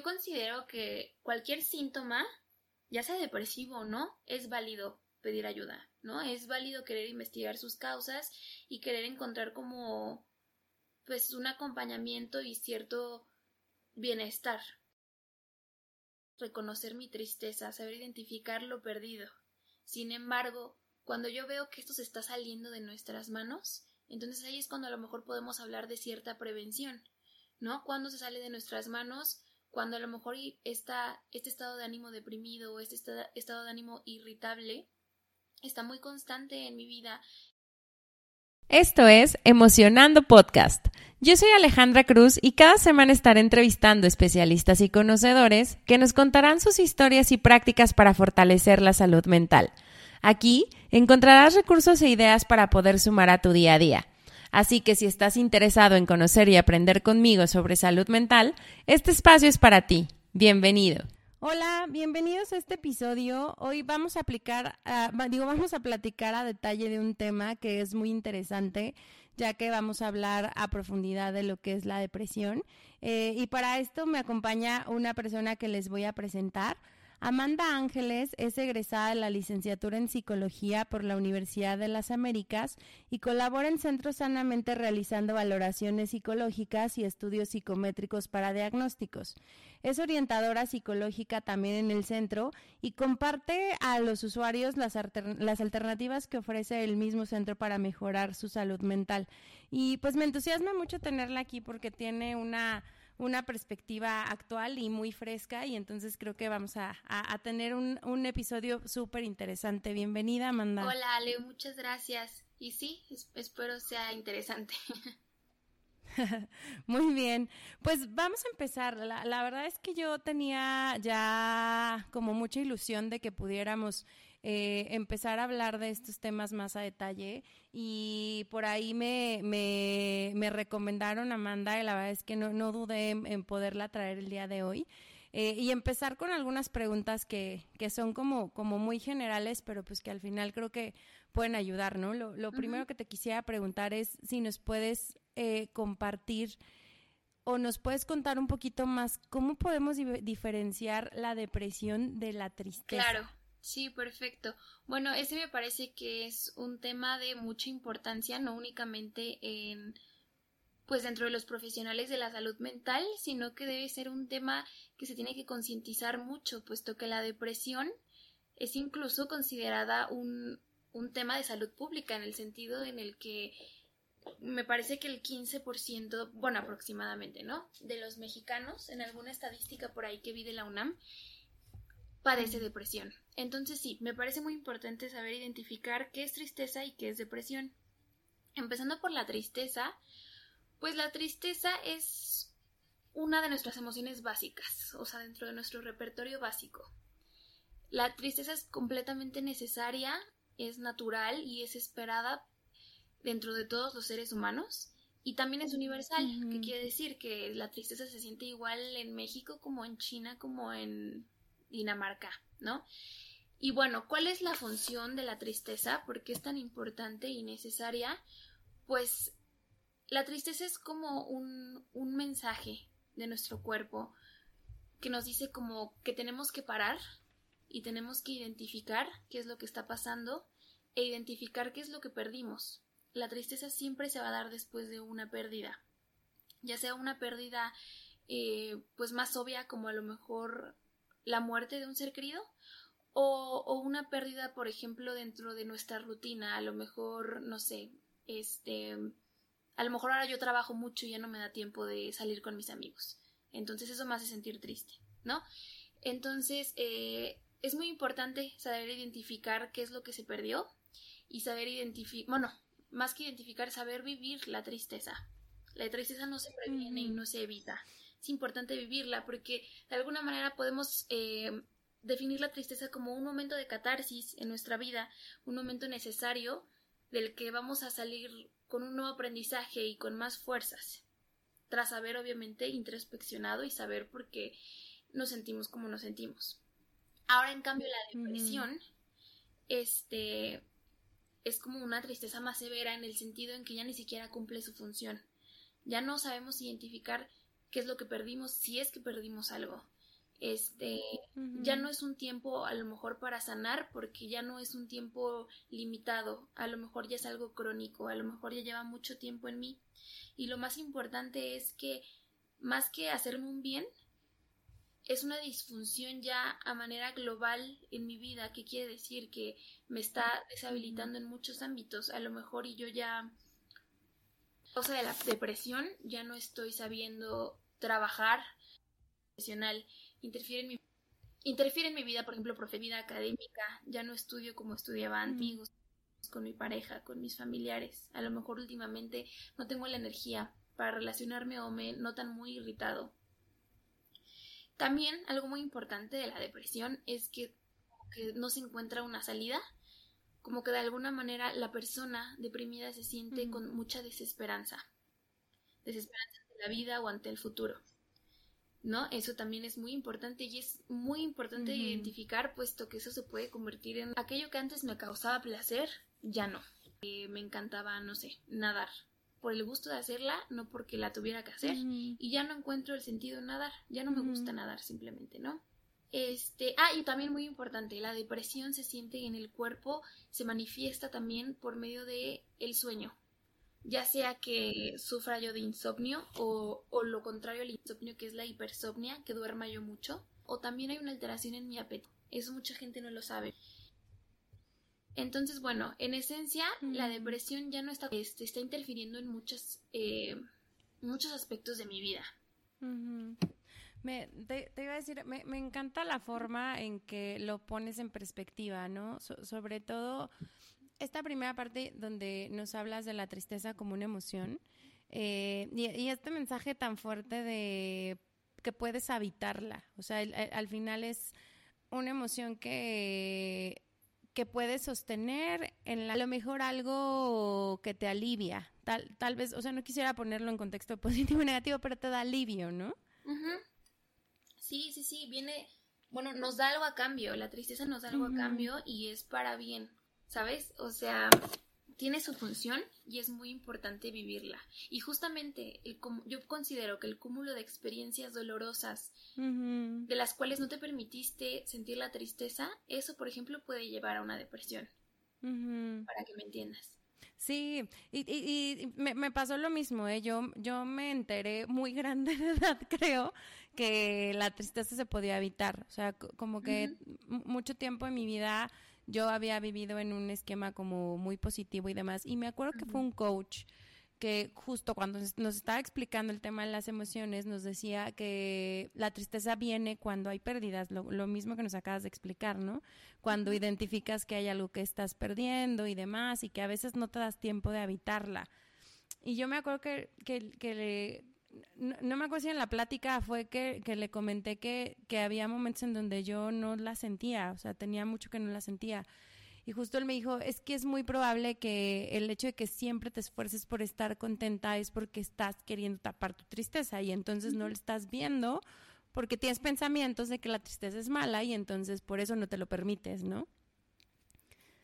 yo considero que cualquier síntoma, ya sea depresivo o no, es válido pedir ayuda, ¿no? Es válido querer investigar sus causas y querer encontrar como pues un acompañamiento y cierto bienestar. Reconocer mi tristeza, saber identificar lo perdido. Sin embargo, cuando yo veo que esto se está saliendo de nuestras manos, entonces ahí es cuando a lo mejor podemos hablar de cierta prevención, ¿no? Cuando se sale de nuestras manos, cuando a lo mejor está este estado de ánimo deprimido o este estado de ánimo irritable está muy constante en mi vida. Esto es Emocionando Podcast. Yo soy Alejandra Cruz y cada semana estaré entrevistando especialistas y conocedores que nos contarán sus historias y prácticas para fortalecer la salud mental. Aquí encontrarás recursos e ideas para poder sumar a tu día a día. Así que si estás interesado en conocer y aprender conmigo sobre salud mental, este espacio es para ti. Bienvenido. Hola, bienvenidos a este episodio. Hoy vamos a aplicar, digo, vamos a platicar a detalle de un tema que es muy interesante, ya que vamos a hablar a profundidad de lo que es la depresión. Eh, y para esto me acompaña una persona que les voy a presentar. Amanda Ángeles es egresada de la licenciatura en psicología por la Universidad de las Américas y colabora en Centro Sanamente realizando valoraciones psicológicas y estudios psicométricos para diagnósticos. Es orientadora psicológica también en el centro y comparte a los usuarios las, las alternativas que ofrece el mismo centro para mejorar su salud mental. Y pues me entusiasma mucho tenerla aquí porque tiene una una perspectiva actual y muy fresca y entonces creo que vamos a, tener un, un episodio súper interesante. Bienvenida, Amanda. Hola, Ale, muchas gracias. Y sí, espero sea interesante. Muy bien, pues vamos a empezar. La, la, verdad es que yo tenía ya como mucha ilusión de que pudiéramos eh, empezar a hablar de estos temas más a detalle y por ahí me, me, me recomendaron Amanda y la verdad es que no, no dudé en, poderla traer el día de hoy. Eh, y empezar con algunas preguntas que, que son como, como muy generales, pero pues que al final creo que pueden ayudar, ¿no? Lo, lo primero que te quisiera preguntar es si nos puedes eh, compartir o nos puedes contar un poquito más cómo podemos diferenciar la depresión de la tristeza. Claro. Sí, perfecto. Bueno, ese me parece que es un tema de mucha importancia, no únicamente en pues dentro de los profesionales de la salud mental, sino que debe ser un tema que se tiene que concientizar mucho, puesto que la depresión es incluso considerada un, un tema de salud pública en el sentido en el que me parece que el 15%, bueno, aproximadamente, ¿no? De los mexicanos, en alguna estadística por ahí que vi de la UNAM, padece depresión. Entonces sí, me parece muy importante saber identificar qué es tristeza y qué es depresión. Empezando por la tristeza, pues la tristeza es una de nuestras emociones básicas, o sea, dentro de nuestro repertorio básico. La tristeza es completamente necesaria, es natural y es esperada dentro de todos los seres humanos y también es universal, que quiere decir que la tristeza se siente igual en México como en China como en Dinamarca, ¿no? Y bueno, ¿cuál es la función de la tristeza? ¿Por qué es tan importante y necesaria? Pues la tristeza es como un, un mensaje de nuestro cuerpo que nos dice como que tenemos que parar y tenemos que identificar qué es lo que está pasando e identificar qué es lo que perdimos. La tristeza siempre se va a dar después de una pérdida, ya sea una pérdida eh, pues más obvia como a lo mejor la muerte de un ser querido o, una pérdida, por ejemplo, dentro de nuestra rutina, a lo mejor, no sé, este, a lo mejor ahora yo trabajo mucho y ya no me da tiempo de salir con mis amigos. Entonces eso me hace sentir triste, ¿no? Entonces, eh, es muy importante saber identificar qué es lo que se perdió y saber identificar, bueno, más que identificar, saber vivir la tristeza. La tristeza no se previene y no se evita es importante vivirla porque de alguna manera podemos eh, definir la tristeza como un momento de catarsis en nuestra vida, un momento necesario del que vamos a salir con un nuevo aprendizaje y con más fuerzas, tras haber obviamente introspeccionado y saber por qué nos sentimos como nos sentimos. Ahora, en cambio, la depresión, este, es como una tristeza más severa en el sentido en que ya ni siquiera cumple su función. Ya no sabemos identificar qué es lo que perdimos, si es que perdimos algo. Este, ya no es un tiempo a lo mejor para sanar porque ya no es un tiempo limitado, a lo mejor ya es algo crónico, a lo mejor ya lleva mucho tiempo en mí. Y lo más importante es que más que hacerme un bien, es una disfunción ya a manera global en mi vida, que quiere decir que me está deshabilitando en muchos ámbitos, a lo mejor y yo ya, o sea, de la depresión, ya no estoy sabiendo trabajar profesional. Interfiere en mi, interfiere en mi vida, por ejemplo, vida académica, ya no estudio como estudiaba amigos, con mi pareja, con mis familiares. A lo mejor últimamente no tengo la energía para relacionarme o me notan muy irritado. También algo muy importante de la depresión es que, que no se encuentra una salida, como que de alguna manera la persona deprimida se siente con mucha desesperanza, desesperanza ante la vida o ante el futuro. ¿no? Eso también es muy importante y es muy importante identificar, puesto que eso se puede convertir en aquello que antes me causaba placer, ya no. Eh, me encantaba, no sé, nadar. Por el gusto de hacerla, no porque la tuviera que hacer. Y ya no encuentro el sentido en nadar. Ya no me gusta nadar simplemente, ¿no? Este, ah, y también muy importante, la depresión se siente en el cuerpo, se manifiesta también por medio de el sueño ya sea que sufra yo de insomnio o, lo contrario al insomnio que es la hipersomnia, que duerma yo mucho, o también hay una alteración en mi apetito. Eso mucha gente no lo sabe. Entonces, bueno, en esencia, la depresión ya no está, este, está interfiriendo en muchos, eh, muchos aspectos de mi vida. Me, te, iba a decir, me, me, encanta la forma en que lo pones en perspectiva, ¿no? sobre todo esta primera parte donde nos hablas de la tristeza como una emoción eh, y, este mensaje tan fuerte de que puedes habitarla, o sea, al final es una emoción que que puedes sostener en a lo mejor algo que te alivia, tal, tal vez, o sea, no quisiera ponerlo en contexto positivo o negativo, pero te da alivio, ¿no? Sí, sí, sí, viene, bueno, nos da algo a cambio, la tristeza nos da algo a cambio y es para bien. ¿sabes? O sea, tiene su función y es muy importante vivirla. Y justamente el, yo considero que el cúmulo de experiencias dolorosas de las cuales no te permitiste sentir la tristeza, eso, por ejemplo, puede llevar a una depresión. Para que me entiendas. Sí, y, y, me, pasó lo mismo, ¿eh? yo, yo me enteré muy grande de edad, creo, que la tristeza se podía evitar. O sea, como que mucho tiempo en mi vida yo había vivido en un esquema como muy positivo y demás. Y me acuerdo que fue un coach que justo cuando nos estaba explicando el tema de las emociones, nos decía que la tristeza viene cuando hay pérdidas, lo, mismo que nos acabas de explicar, ¿no? Cuando identificas que hay algo que estás perdiendo y demás, y que a veces no te das tiempo de habitarla. Y yo me acuerdo que, que, que le, no, me acuerdo si en la plática fue que, que le comenté que, que, había momentos en donde yo no la sentía, o sea, tenía mucho que no la sentía. Y justo él me dijo, es que es muy probable que el hecho de que siempre te esfuerces por estar contenta es porque estás queriendo tapar tu tristeza y entonces no lo estás viendo porque tienes pensamientos de que la tristeza es mala y entonces por eso no te lo permites, ¿no?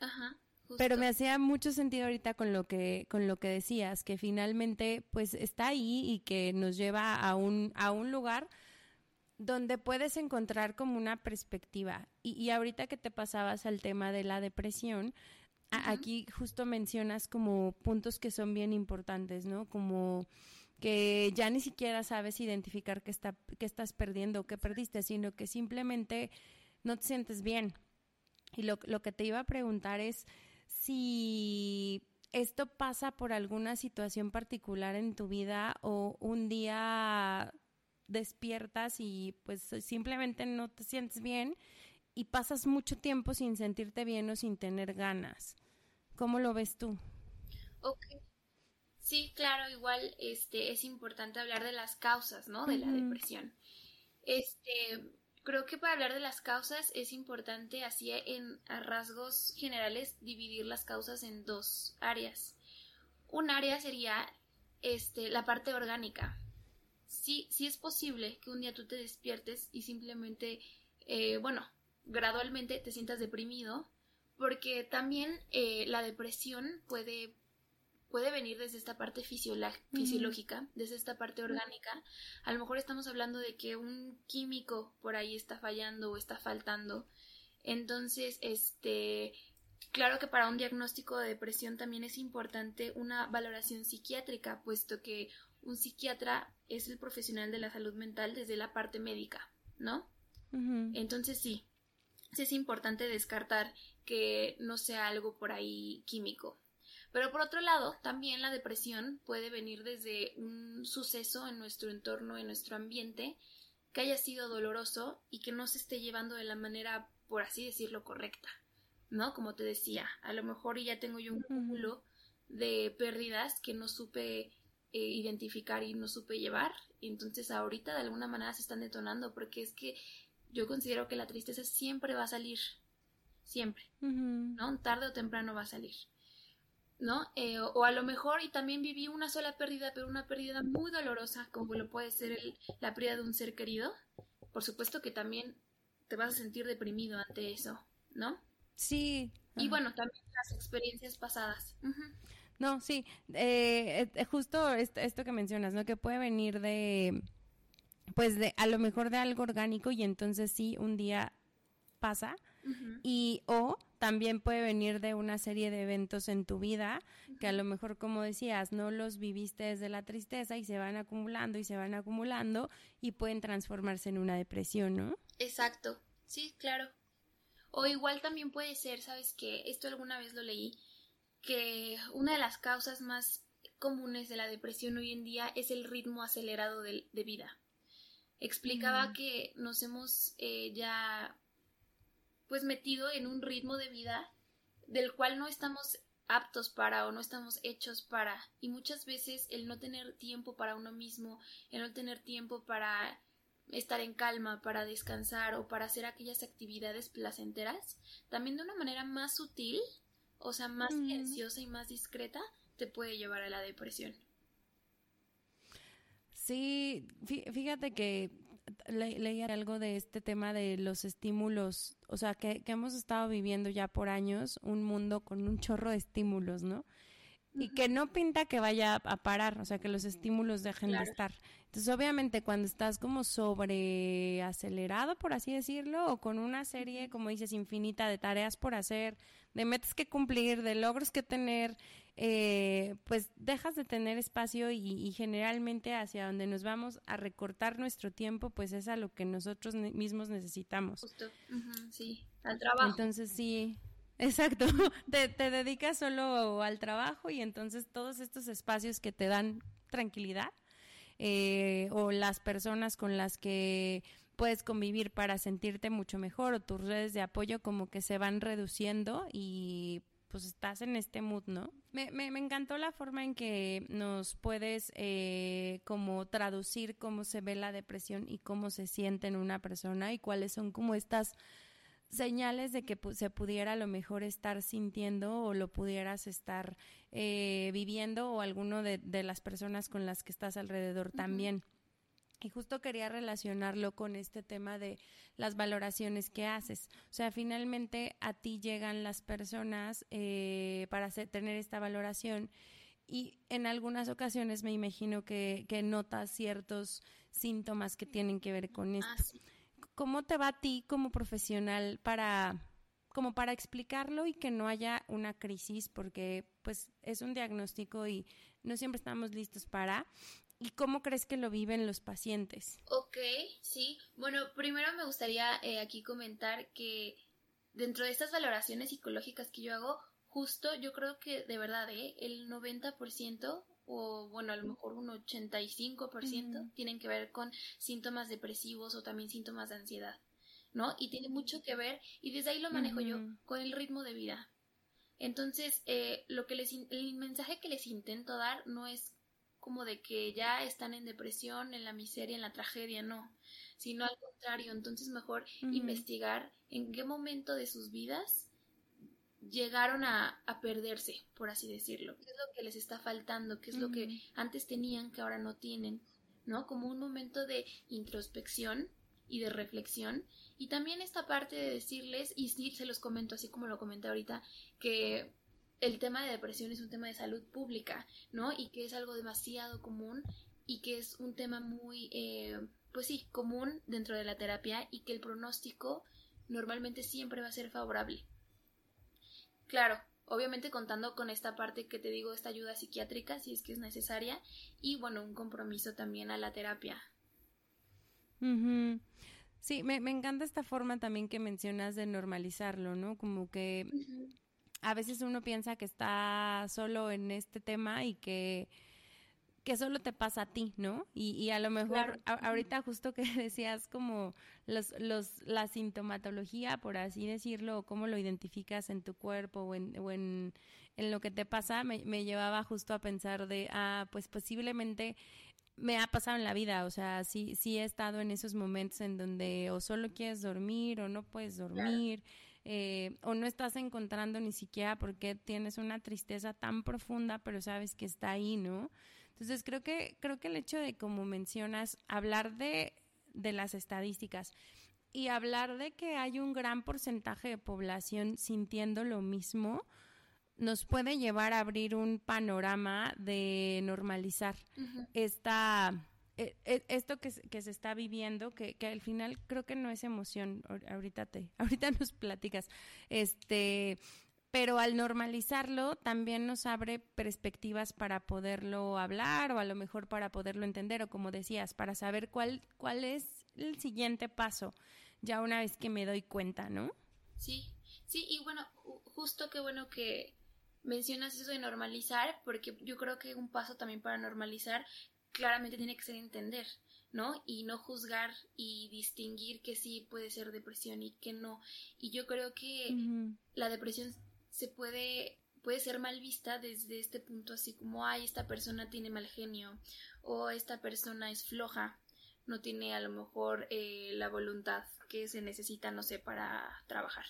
Ajá. Pero me hacía mucho sentido ahorita con lo que con lo que decías, que finalmente pues está ahí y que nos lleva a un a un lugar donde puedes encontrar como una perspectiva. Y, y ahorita que te pasabas al tema de la depresión, aquí justo mencionas como puntos que son bien importantes, ¿no? Como que ya ni siquiera sabes identificar qué, está, qué estás perdiendo o qué perdiste, sino que simplemente no te sientes bien. Y lo, lo que te iba a preguntar es, si esto pasa por alguna situación particular en tu vida o un día despiertas y pues simplemente no te sientes bien y pasas mucho tiempo sin sentirte bien o sin tener ganas. ¿Cómo lo ves tú? Ok. Sí, claro, igual este es importante hablar de las causas, ¿no? De la depresión. Este, Creo que para hablar de las causas es importante, así en rasgos generales, dividir las causas en dos áreas. Un área sería este, la parte orgánica. Sí, sí es posible que un día tú te despiertes y simplemente, eh, bueno, gradualmente te sientas deprimido, porque también eh, la depresión puede puede venir desde esta parte fisiológica, desde esta parte orgánica. A lo mejor estamos hablando de que un químico por ahí está fallando o está faltando. Entonces, este, claro que para un diagnóstico de depresión también es importante una valoración psiquiátrica, puesto que un psiquiatra es el profesional de la salud mental desde la parte médica, ¿no? Entonces sí, sí es importante descartar que no sea algo por ahí químico. Pero por otro lado, también la depresión puede venir desde un suceso en nuestro entorno, en nuestro ambiente, que haya sido doloroso y que no se esté llevando de la manera, por así decirlo, correcta. ¿No? Como te decía, a lo mejor ya tengo yo un cúmulo de pérdidas que no supe eh, identificar y no supe llevar. Y entonces ahorita de alguna manera se están detonando porque es que yo considero que la tristeza siempre va a salir. Siempre. ¿No? Tarde o temprano va a salir. ¿No? Eh, o, a lo mejor, y también viví una sola pérdida, pero una pérdida muy dolorosa, como lo puede ser la pérdida de un ser querido, por supuesto que también te vas a sentir deprimido ante eso, ¿no? Sí. Y bueno, también las experiencias pasadas. No, sí, eh, eh, justo esto, que mencionas, ¿no? Que puede venir de, pues de, a lo mejor de algo orgánico y entonces sí, un día pasa y o también puede venir de una serie de eventos en tu vida que a lo mejor como decías no los viviste desde la tristeza y se van acumulando y se van acumulando y pueden transformarse en una depresión, ¿no? Exacto, sí, claro. O igual también puede ser, sabes que esto alguna vez lo leí, que una de las causas más comunes de la depresión hoy en día es el ritmo acelerado de, vida. Explicaba que nos hemos eh, ya pues metido en un ritmo de vida del cual no estamos aptos para o no estamos hechos para y muchas veces el no tener tiempo para uno mismo, el no tener tiempo para estar en calma, para descansar o para hacer aquellas actividades placenteras, también de una manera más sutil, o sea, más silenciosa y más discreta, te puede llevar a la depresión. Sí, fíjate que leía algo de este tema de los estímulos, o sea, que, que, hemos estado viviendo ya por años un mundo con un chorro de estímulos, ¿no? Y que no pinta que vaya a parar, o sea, que los estímulos dejen de estar. Entonces, obviamente, cuando estás como sobre acelerado, por así decirlo, o con una serie, como dices, infinita de tareas por hacer, de metas que cumplir, de logros que tener, eh, pues dejas de tener espacio y, generalmente hacia donde nos vamos a recortar nuestro tiempo, pues es a lo que nosotros mismos necesitamos. Justo, sí, al trabajo. Entonces sí, exacto, te, te dedicas solo al trabajo y entonces todos estos espacios que te dan tranquilidad eh, o las personas con las que puedes convivir para sentirte mucho mejor o tus redes de apoyo como que se van reduciendo y pues estás en este mood, ¿no? Me, me, encantó la forma en que nos puedes eh, como traducir cómo se ve la depresión y cómo se siente en una persona y cuáles son como estas señales de que se pudiera a lo mejor estar sintiendo o lo pudieras estar eh, viviendo o alguno de, las personas con las que estás alrededor también. Y justo quería relacionarlo con este tema de las valoraciones que haces. O sea, finalmente a ti llegan las personas eh, para tener esta valoración y en algunas ocasiones me imagino que, que notas ciertos síntomas que tienen que ver con esto. Ah, ¿Cómo te va a ti como profesional para como para explicarlo y que no haya una crisis porque pues es un diagnóstico y no siempre estamos listos para ¿Y cómo crees que lo viven los pacientes? Ok, sí. Bueno, primero me gustaría eh, aquí comentar que dentro de estas valoraciones psicológicas que yo hago, justo yo creo que de verdad ¿eh? el 90% o bueno, a lo mejor un 85% tienen que ver con síntomas depresivos o también síntomas de ansiedad, ¿no? Y tiene mucho que ver, y desde ahí lo manejo yo, con el ritmo de vida. Entonces, eh, lo que les, el mensaje que les intento dar no es como de que ya están en depresión, en la miseria, en la tragedia, no, sino al contrario, entonces mejor investigar en qué momento de sus vidas llegaron a, a, perderse, por así decirlo, qué es lo que les está faltando, qué es lo que antes tenían que ahora no tienen, ¿no? Como un momento de introspección y de reflexión y también esta parte de decirles, y sí, se los comento así como lo comenté ahorita, que el tema de depresión es un tema de salud pública, ¿no? Y que es algo demasiado común y que es un tema muy, eh, pues sí, común dentro de la terapia y que el pronóstico normalmente siempre va a ser favorable. Claro, obviamente contando con esta parte que te digo, esta ayuda psiquiátrica si es que es necesaria y bueno, un compromiso también a la terapia. Sí, me, me, encanta esta forma también que mencionas de normalizarlo, ¿no? Como que a veces uno piensa que está solo en este tema y que que solo te pasa a ti, ¿no? Y, y a lo mejor ahorita justo que decías como los, los, la sintomatología, por así decirlo, o cómo lo identificas en tu cuerpo o en, o en, en lo que te pasa, me, me, llevaba justo a pensar de, ah, pues posiblemente me ha pasado en la vida, o sea, sí, sí he estado en esos momentos en donde o solo quieres dormir o no puedes dormir. Eh, o no estás encontrando ni siquiera porque tienes una tristeza tan profunda, pero sabes que está ahí, ¿no? Entonces creo que, creo que el hecho de, como mencionas, hablar de, de las estadísticas y hablar de que hay un gran porcentaje de población sintiendo lo mismo, nos puede llevar a abrir un panorama de normalizar esta esto que, que, se está viviendo, que, que, al final creo que no es emoción, ahorita te, ahorita nos platicas, este, pero al normalizarlo también nos abre perspectivas para poderlo hablar o a lo mejor para poderlo entender o como decías, para saber cuál, cuál es el siguiente paso, ya una vez que me doy cuenta, ¿no? Sí, sí, y bueno, justo qué bueno que mencionas eso de normalizar, porque yo creo que un paso también para normalizar claramente tiene que ser entender, ¿no? Y no juzgar y distinguir que sí puede ser depresión y que no. Y yo creo que la depresión se puede puede ser mal vista desde este punto así como ay esta persona tiene mal genio o esta persona es floja no tiene a lo mejor eh, la voluntad que se necesita no sé para trabajar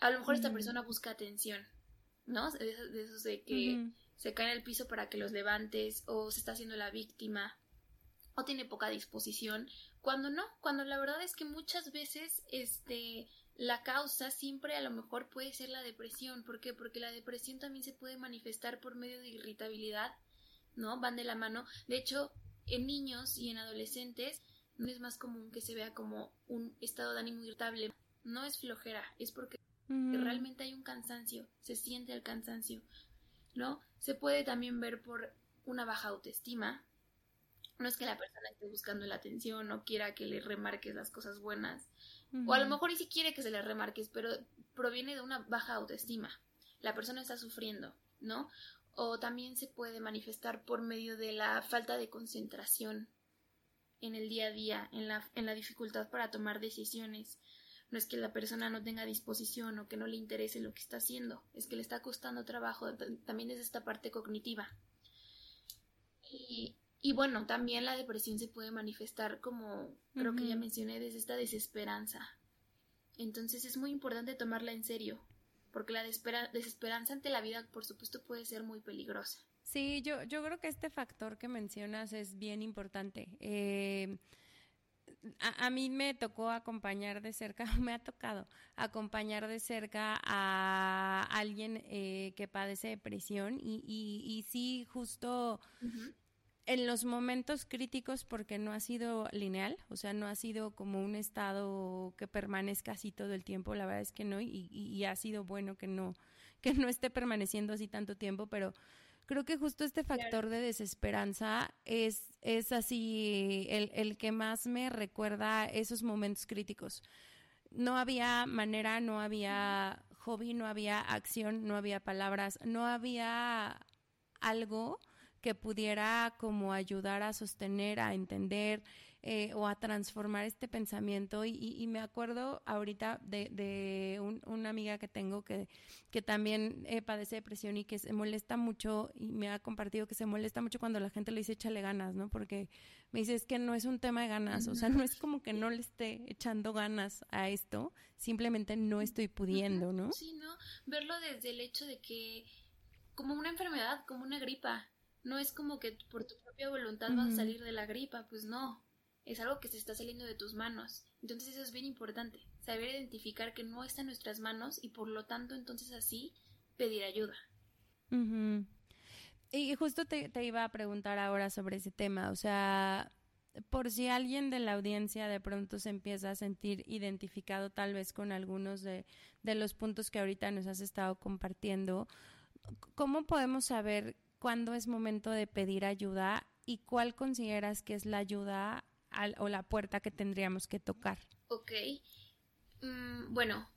a lo mejor esta persona busca atención no de, esos de que se cae en el piso para que los levantes o se está haciendo la víctima o tiene poca disposición, cuando no, cuando la verdad es que muchas veces este la causa siempre a lo mejor puede ser la depresión, ¿por qué? Porque la depresión también se puede manifestar por medio de irritabilidad, ¿no? Van de la mano. De hecho, en niños y en adolescentes no es más común que se vea como un estado de ánimo irritable. No es flojera, es porque realmente hay un cansancio, se siente el cansancio. ¿no? Se puede también ver por una baja autoestima. No es que la persona esté buscando la atención o quiera que le remarques las cosas buenas. O a lo mejor ni si quiere que se le remarques, pero proviene de una baja autoestima. La persona está sufriendo, ¿no? O también se puede manifestar por medio de la falta de concentración en el día a día, en la, en la dificultad para tomar decisiones, no es que la persona no tenga disposición o que no le interese lo que está haciendo, es que le está costando trabajo, también es esta parte cognitiva. Y, y bueno, también la depresión se puede manifestar como creo que ya mencioné, desde esta desesperanza. Entonces es muy importante tomarla en serio, porque la desesperanza ante la vida, por supuesto, puede ser muy peligrosa. Sí, yo, yo creo que este factor que mencionas es bien importante. Eh, a, mí me tocó acompañar de cerca, me ha tocado acompañar de cerca a alguien eh, que padece depresión y, y, sí, justo en los momentos críticos porque no ha sido lineal, o sea, no ha sido como un estado que permanezca así todo el tiempo, la verdad es que no, y, y ha sido bueno que no, que no esté permaneciendo así tanto tiempo, pero creo que justo este factor de desesperanza es, es así el, el que más me recuerda esos momentos críticos. No había manera, no había hobby, no había acción, no había palabras, no había algo que pudiera como ayudar a sostener, a entender eh, o a transformar este pensamiento. Y, me acuerdo ahorita de, de una amiga que tengo que, que también eh, padece depresión y que se molesta mucho y me ha compartido que se molesta mucho cuando la gente le dice échale ganas, ¿no? Porque me dice es que no es un tema de ganas, o sea, no es como que no le esté echando ganas a esto, simplemente no estoy pudiendo, ¿no? Sí, ¿no? Verlo desde el hecho de que como una enfermedad, como una gripa, no es como que por tu propia voluntad vas a salir de la gripa, pues no. Es algo que se está saliendo de tus manos. Entonces eso es bien importante, saber identificar que no está en nuestras manos y por lo tanto entonces así pedir ayuda. Y justo te, te iba a preguntar ahora sobre ese tema, o sea, por si alguien de la audiencia de pronto se empieza a sentir identificado tal vez con algunos de, de los puntos que ahorita nos has estado compartiendo, ¿cómo podemos saber cuándo es momento de pedir ayuda y cuál consideras que es la ayuda o la puerta que tendríamos que tocar? Ok. Mm, bueno,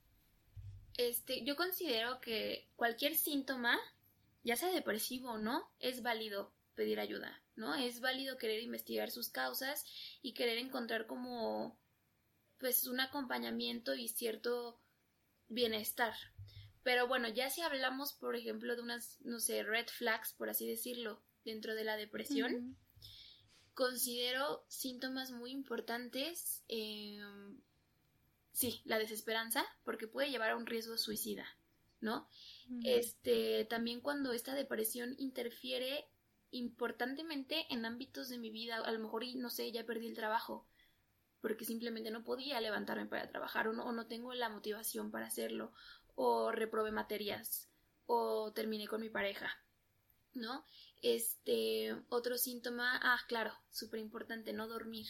este, yo considero que cualquier síntoma, ya sea depresivo o no, es válido pedir ayuda, ¿no? Es válido querer investigar sus causas y querer encontrar como pues un acompañamiento y cierto bienestar. Pero bueno, ya si hablamos, por ejemplo, de unas, no sé, red flags, por así decirlo, dentro de la depresión, considero síntomas muy importantes. Em, sí, la desesperanza, porque puede llevar a un riesgo suicida, ¿no? Este, también cuando esta depresión interfiere importantemente en ámbitos de mi vida, a lo mejor, no sé, ya perdí el trabajo, porque simplemente no podía levantarme para trabajar o no, o no tengo la motivación para hacerlo, o reprobé materias, o terminé con mi pareja, ¿no? Este, otro síntoma, ah, claro, súper importante, no dormir.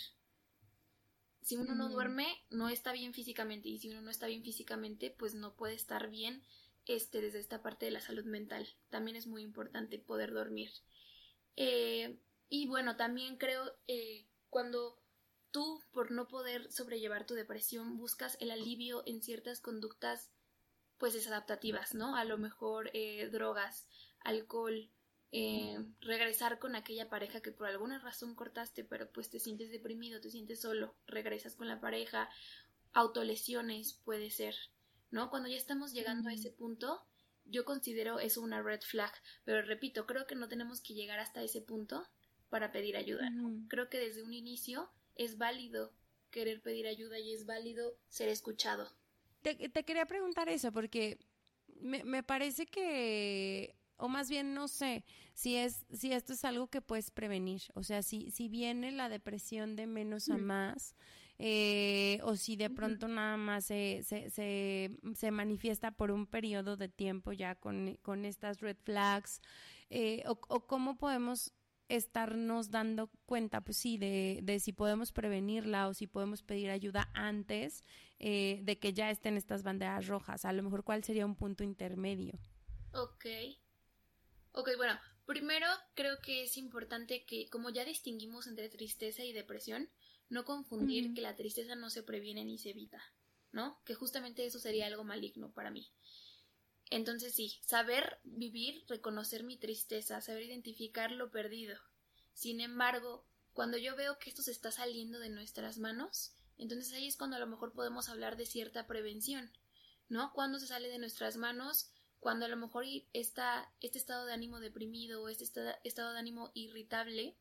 Si uno no duerme, no está bien físicamente, y si uno no está bien físicamente, pues no puede estar bien este, desde esta parte de la salud mental. También es muy importante poder dormir. Eh, y bueno, también creo eh, cuando tú, por no poder sobrellevar tu depresión, buscas el alivio en ciertas conductas pues desadaptativas, ¿no? A lo mejor eh, drogas, alcohol, regresar con aquella pareja que por alguna razón cortaste, pero pues te sientes deprimido, te sientes solo, regresas con la pareja, autolesiones puede ser, ¿no? Cuando ya estamos llegando a ese punto, yo considero eso una red flag, pero repito, creo que no tenemos que llegar hasta ese punto para pedir ayuda. Creo que desde un inicio es válido querer pedir ayuda y es válido ser escuchado. Te, quería preguntar eso porque me, me parece que o más bien no sé si es si esto es algo que puedes prevenir o sea si si viene la depresión de menos a más eh, o si de pronto nada más se, se, se, manifiesta por un periodo de tiempo ya con, con estas red flags eh, o, o, cómo podemos estarnos dando cuenta, pues sí, de, de, si podemos prevenirla o si podemos pedir ayuda antes eh, de que ya estén estas banderas rojas. A lo mejor, ¿cuál sería un punto intermedio? Ok. Ok, bueno, primero creo que es importante que, como ya distinguimos entre tristeza y depresión, no confundir que la tristeza no se previene ni se evita, ¿no? Que justamente eso sería algo maligno para mí. Entonces sí, saber vivir, reconocer mi tristeza, saber identificar lo perdido. Sin embargo, cuando yo veo que esto se está saliendo de nuestras manos, entonces ahí es cuando a lo mejor podemos hablar de cierta prevención, ¿no? Cuando se sale de nuestras manos, cuando a lo mejor está este estado de ánimo deprimido o este estado de ánimo irritable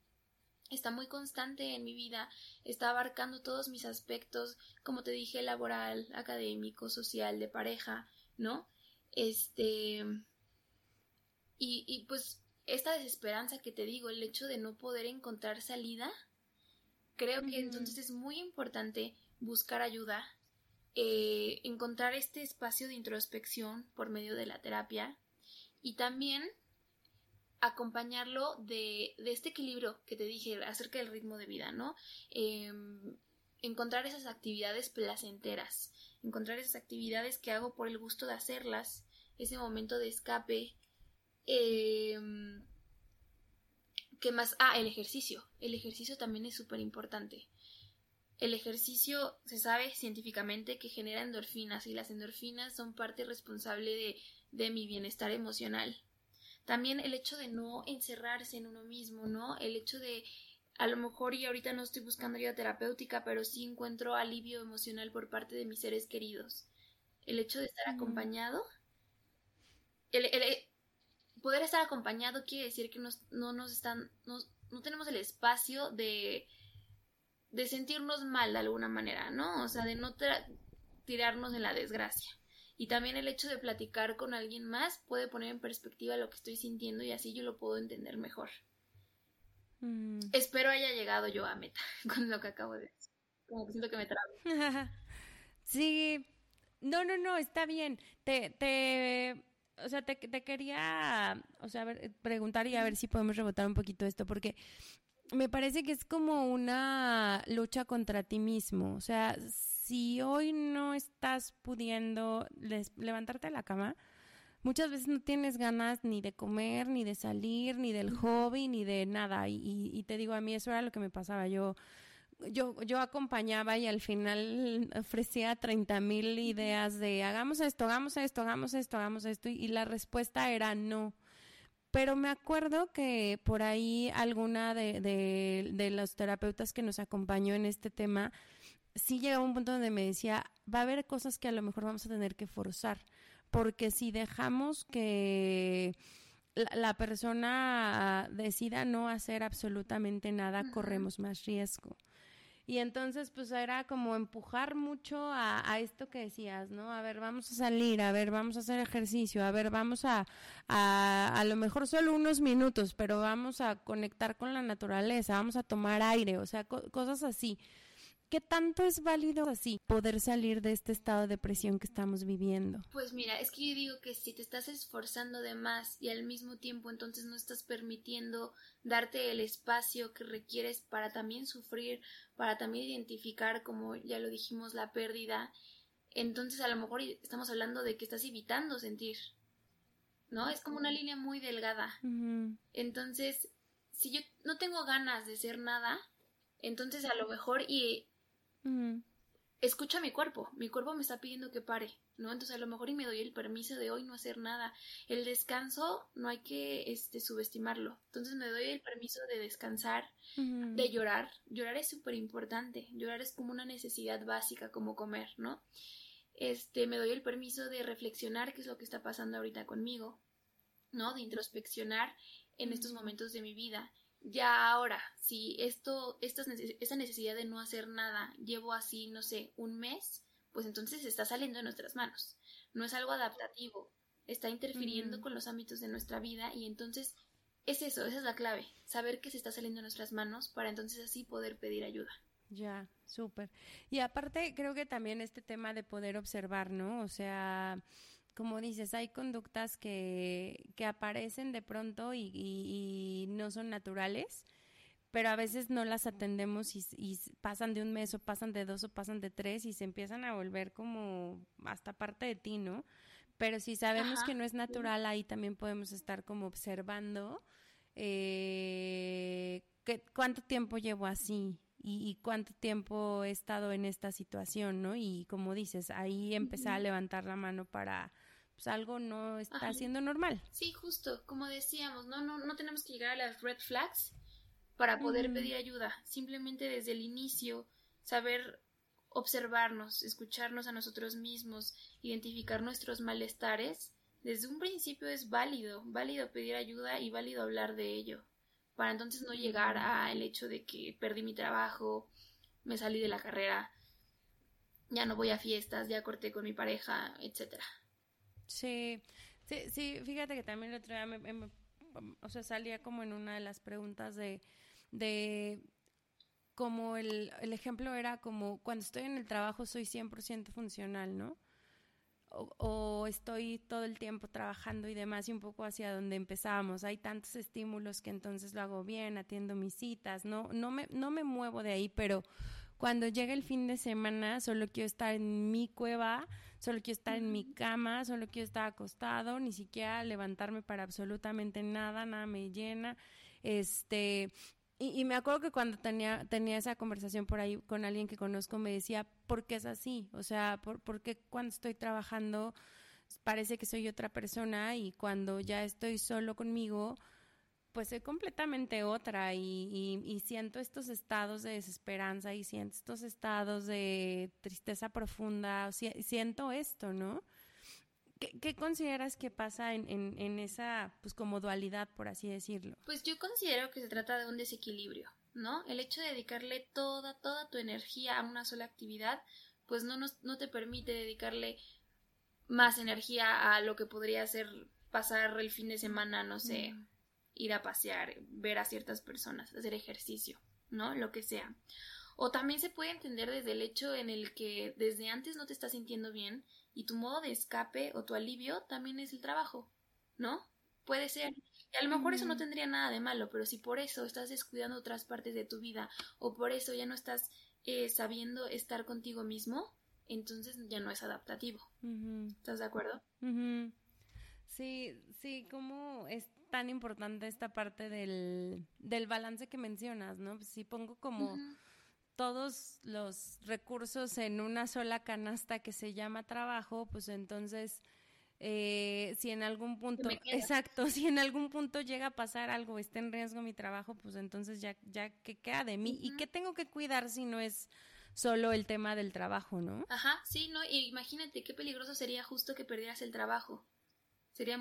está muy constante en mi vida, está abarcando todos mis aspectos, como te dije, laboral, académico, social, de pareja, ¿no? Este. Y, y pues esta desesperanza que te digo, el hecho de no poder encontrar salida, creo que entonces es muy importante buscar ayuda, eh, encontrar este espacio de introspección por medio de la terapia y también acompañarlo de, este equilibrio que te dije acerca del ritmo de vida, ¿no? Em, encontrar esas actividades placenteras, encontrar esas actividades que hago por el gusto de hacerlas, ese momento de escape. Em, ¿Qué más? Ah, el ejercicio. El ejercicio también es súper importante. El ejercicio se sabe científicamente que genera endorfinas y las endorfinas son parte responsable de, de mi bienestar emocional. También el hecho de no encerrarse en uno mismo, ¿no? El hecho de a lo mejor y ahorita no estoy buscando ayuda terapéutica, pero sí encuentro alivio emocional por parte de mis seres queridos. El hecho de estar acompañado, el, poder estar acompañado quiere decir que nos, no nos están, no tenemos el espacio de de sentirnos mal de alguna manera, ¿no? O sea, de no tirarnos en la desgracia. Y también el hecho de platicar con alguien más puede poner en perspectiva lo que estoy sintiendo y así yo lo puedo entender mejor. Mm. Espero haya llegado yo a meta con lo que acabo de decir. Como que siento que me trabo. sí. No, no, no, está bien. Te, te o sea, te, te quería, o sea, preguntar y a ver si podemos rebotar un poquito esto, porque me parece que es como una lucha contra ti mismo. O sea, si hoy no estás pudiendo levantarte de la cama, muchas veces no tienes ganas ni de comer, ni de salir, ni del hobby, ni de nada. Y, y, te digo, a mí eso era lo que me pasaba. Yo, yo, yo acompañaba y al final ofrecía 30 mil ideas de hagamos esto, hagamos esto, hagamos esto, hagamos esto. Y, y la respuesta era no. Pero me acuerdo que por ahí alguna de, de, de los terapeutas que nos acompañó en este tema, sí llegaba un punto donde me decía, va a haber cosas que a lo mejor vamos a tener que forzar, porque si dejamos que la, persona decida no hacer absolutamente nada, corremos más riesgo. Y entonces, pues era como empujar mucho a, esto que decías, ¿no? A ver, vamos a salir, a ver, vamos a hacer ejercicio, a ver, vamos a, a, a lo mejor solo unos minutos, pero vamos a conectar con la naturaleza, vamos a tomar aire, o sea, cosas así. ¿Qué tanto es válido así poder salir de este estado de depresión que estamos viviendo? Pues mira, es que yo digo que si te estás esforzando de más y al mismo tiempo entonces no estás permitiendo darte el espacio que requieres para también sufrir, para también identificar, como ya lo dijimos, la pérdida, entonces a lo mejor estamos hablando de que estás evitando sentir, ¿no? Es como una línea muy delgada. Entonces, si yo no tengo ganas de ser nada, entonces a lo mejor y escucha mi cuerpo, mi cuerpo me está pidiendo que pare, ¿no? Entonces a lo mejor y me doy el permiso de hoy no hacer nada. El descanso no hay que este, subestimarlo. Entonces me doy el permiso de descansar, de llorar. Llorar es súper importante. Llorar es como una necesidad básica como comer, ¿no? Este, me doy el permiso de reflexionar qué es lo que está pasando ahorita conmigo, ¿no? De introspeccionar en estos momentos de mi vida ya ahora, si esto, esta necesidad de no hacer nada llevo así, no sé, un mes, pues entonces está saliendo de nuestras manos. No es algo adaptativo, está interfiriendo con los ámbitos de nuestra vida y entonces es eso, esa es la clave, saber que se está saliendo de nuestras manos para entonces así poder pedir ayuda. Ya, súper. Y aparte creo que también este tema de poder observar, ¿no? O sea, como dices, hay conductas que, que aparecen de pronto y, y, no son naturales, pero a veces no las atendemos y, y, pasan de un mes o pasan de dos o pasan de tres y se empiezan a volver como hasta parte de ti, ¿no? Pero si sabemos que no es natural, ahí también podemos estar como observando eh, cuánto tiempo llevo así, y, cuánto tiempo he estado en esta situación, ¿no? Y como dices, ahí empezar a levantar la mano para, pues algo no está siendo normal. Sí, justo, como decíamos, ¿no? No, no tenemos que llegar a las red flags para poder pedir ayuda, simplemente desde el inicio saber observarnos, escucharnos a nosotros mismos, identificar nuestros malestares, desde un principio es válido, válido pedir ayuda y válido hablar de ello para entonces no llegar al hecho de que perdí mi trabajo, me salí de la carrera, ya no voy a fiestas, ya corté con mi pareja, etcétera. Sí, sí, sí, fíjate que también el otro día me, o sea, salía como en una de las preguntas de, de como el, el ejemplo era como cuando estoy en el trabajo soy 100% funcional, ¿no? o, estoy todo el tiempo trabajando y demás y un poco hacia donde empezamos. Hay tantos estímulos que entonces lo hago bien, atiendo mis citas, no, no, me, no me muevo de ahí, pero cuando llega el fin de semana solo quiero estar en mi cueva, solo quiero estar en mi cama, solo quiero estar acostado, ni siquiera levantarme para absolutamente nada, nada me llena. Este, y, me acuerdo que cuando tenía, tenía esa conversación por ahí con alguien que conozco, me decía, ¿por qué es así? O sea, ¿por, ¿por qué cuando estoy trabajando parece que soy otra persona y cuando ya estoy solo conmigo, pues soy completamente otra y, y, siento estos estados de desesperanza y siento estos estados de tristeza profunda, siento esto, ¿no? ¿Qué, consideras que pasa en, en, esa, pues como dualidad, por así decirlo? Pues yo considero que se trata de un desequilibrio, ¿no? El hecho de dedicarle toda, toda tu energía a una sola actividad, pues no, nos, no te permite dedicarle más energía a lo que podría ser pasar el fin de semana, no sé, mm. Ir a pasear, ver a ciertas personas, hacer ejercicio, ¿no? Lo que sea. O también se puede entender desde el hecho en el que desde antes no te estás sintiendo bien y tu modo de escape o tu alivio también es el trabajo, ¿no? Puede ser. Y a lo mejor eso no tendría nada de malo, pero si por eso estás descuidando otras partes de tu vida o por eso ya no estás eh, sabiendo estar contigo mismo, entonces ya no es adaptativo. ¿Estás de acuerdo? Sí, sí, como es tan importante esta parte del, del balance que mencionas, ¿no? Si pongo como todos los recursos en una sola canasta que se llama trabajo, pues entonces... Eh, si en algún punto, exacto, si en algún punto llega a pasar algo, está en riesgo mi trabajo, pues entonces ya, ya, ¿qué queda de mí? ¿Y qué tengo que cuidar si no es solo el tema del trabajo, ¿no? Ajá, sí, no, imagínate qué peligroso sería justo que perdieras el trabajo. Sería,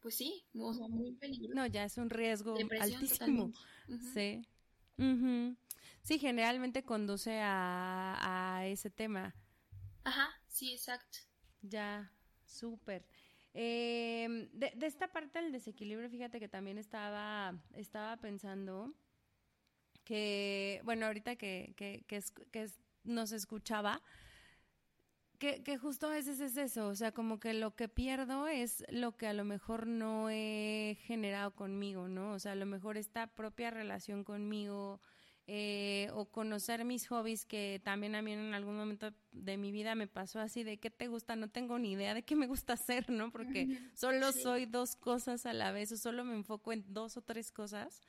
pues sí, muy peligroso. No, ya es un riesgo altísimo. Sí. Sí, generalmente conduce a, a ese tema. Ajá, sí, exacto. Ya, súper. Eh, de, de, esta parte del desequilibrio, fíjate que también estaba, estaba pensando que, bueno, ahorita que, que, que, que nos escuchaba, que, que, justo a veces es eso, o sea, como que lo que pierdo es lo que a lo mejor no he generado conmigo, ¿no? O sea, a lo mejor esta propia relación conmigo eh, o conocer mis hobbies, que también a mí en algún momento de mi vida me pasó así de qué te gusta, no tengo ni idea de qué me gusta hacer, ¿no? Porque solo soy dos cosas a la vez o solo me enfoco en dos o tres cosas.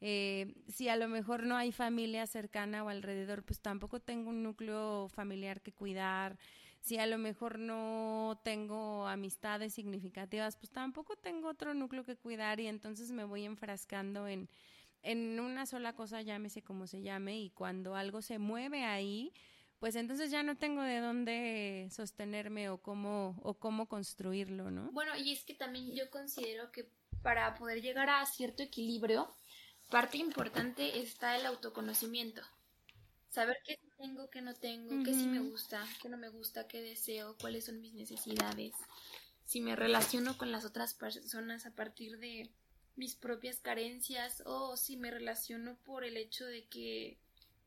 Eh, si a lo mejor no hay familia cercana o alrededor, pues tampoco tengo un núcleo familiar que cuidar. Si a lo mejor no tengo amistades significativas, pues tampoco tengo otro núcleo que cuidar y entonces me voy enfrascando en, en una sola cosa, llámese como se llame, y cuando algo se mueve ahí, pues entonces ya no tengo de dónde sostenerme o cómo, o cómo construirlo, ¿no? Bueno, y es que también yo considero que para poder llegar a cierto equilibrio, parte importante está el autoconocimiento. Saber qué tengo, qué no tengo, qué sí me gusta, qué no me gusta, qué deseo, cuáles son mis necesidades. Si me relaciono con las otras personas a partir de mis propias carencias o si me relaciono por el hecho de que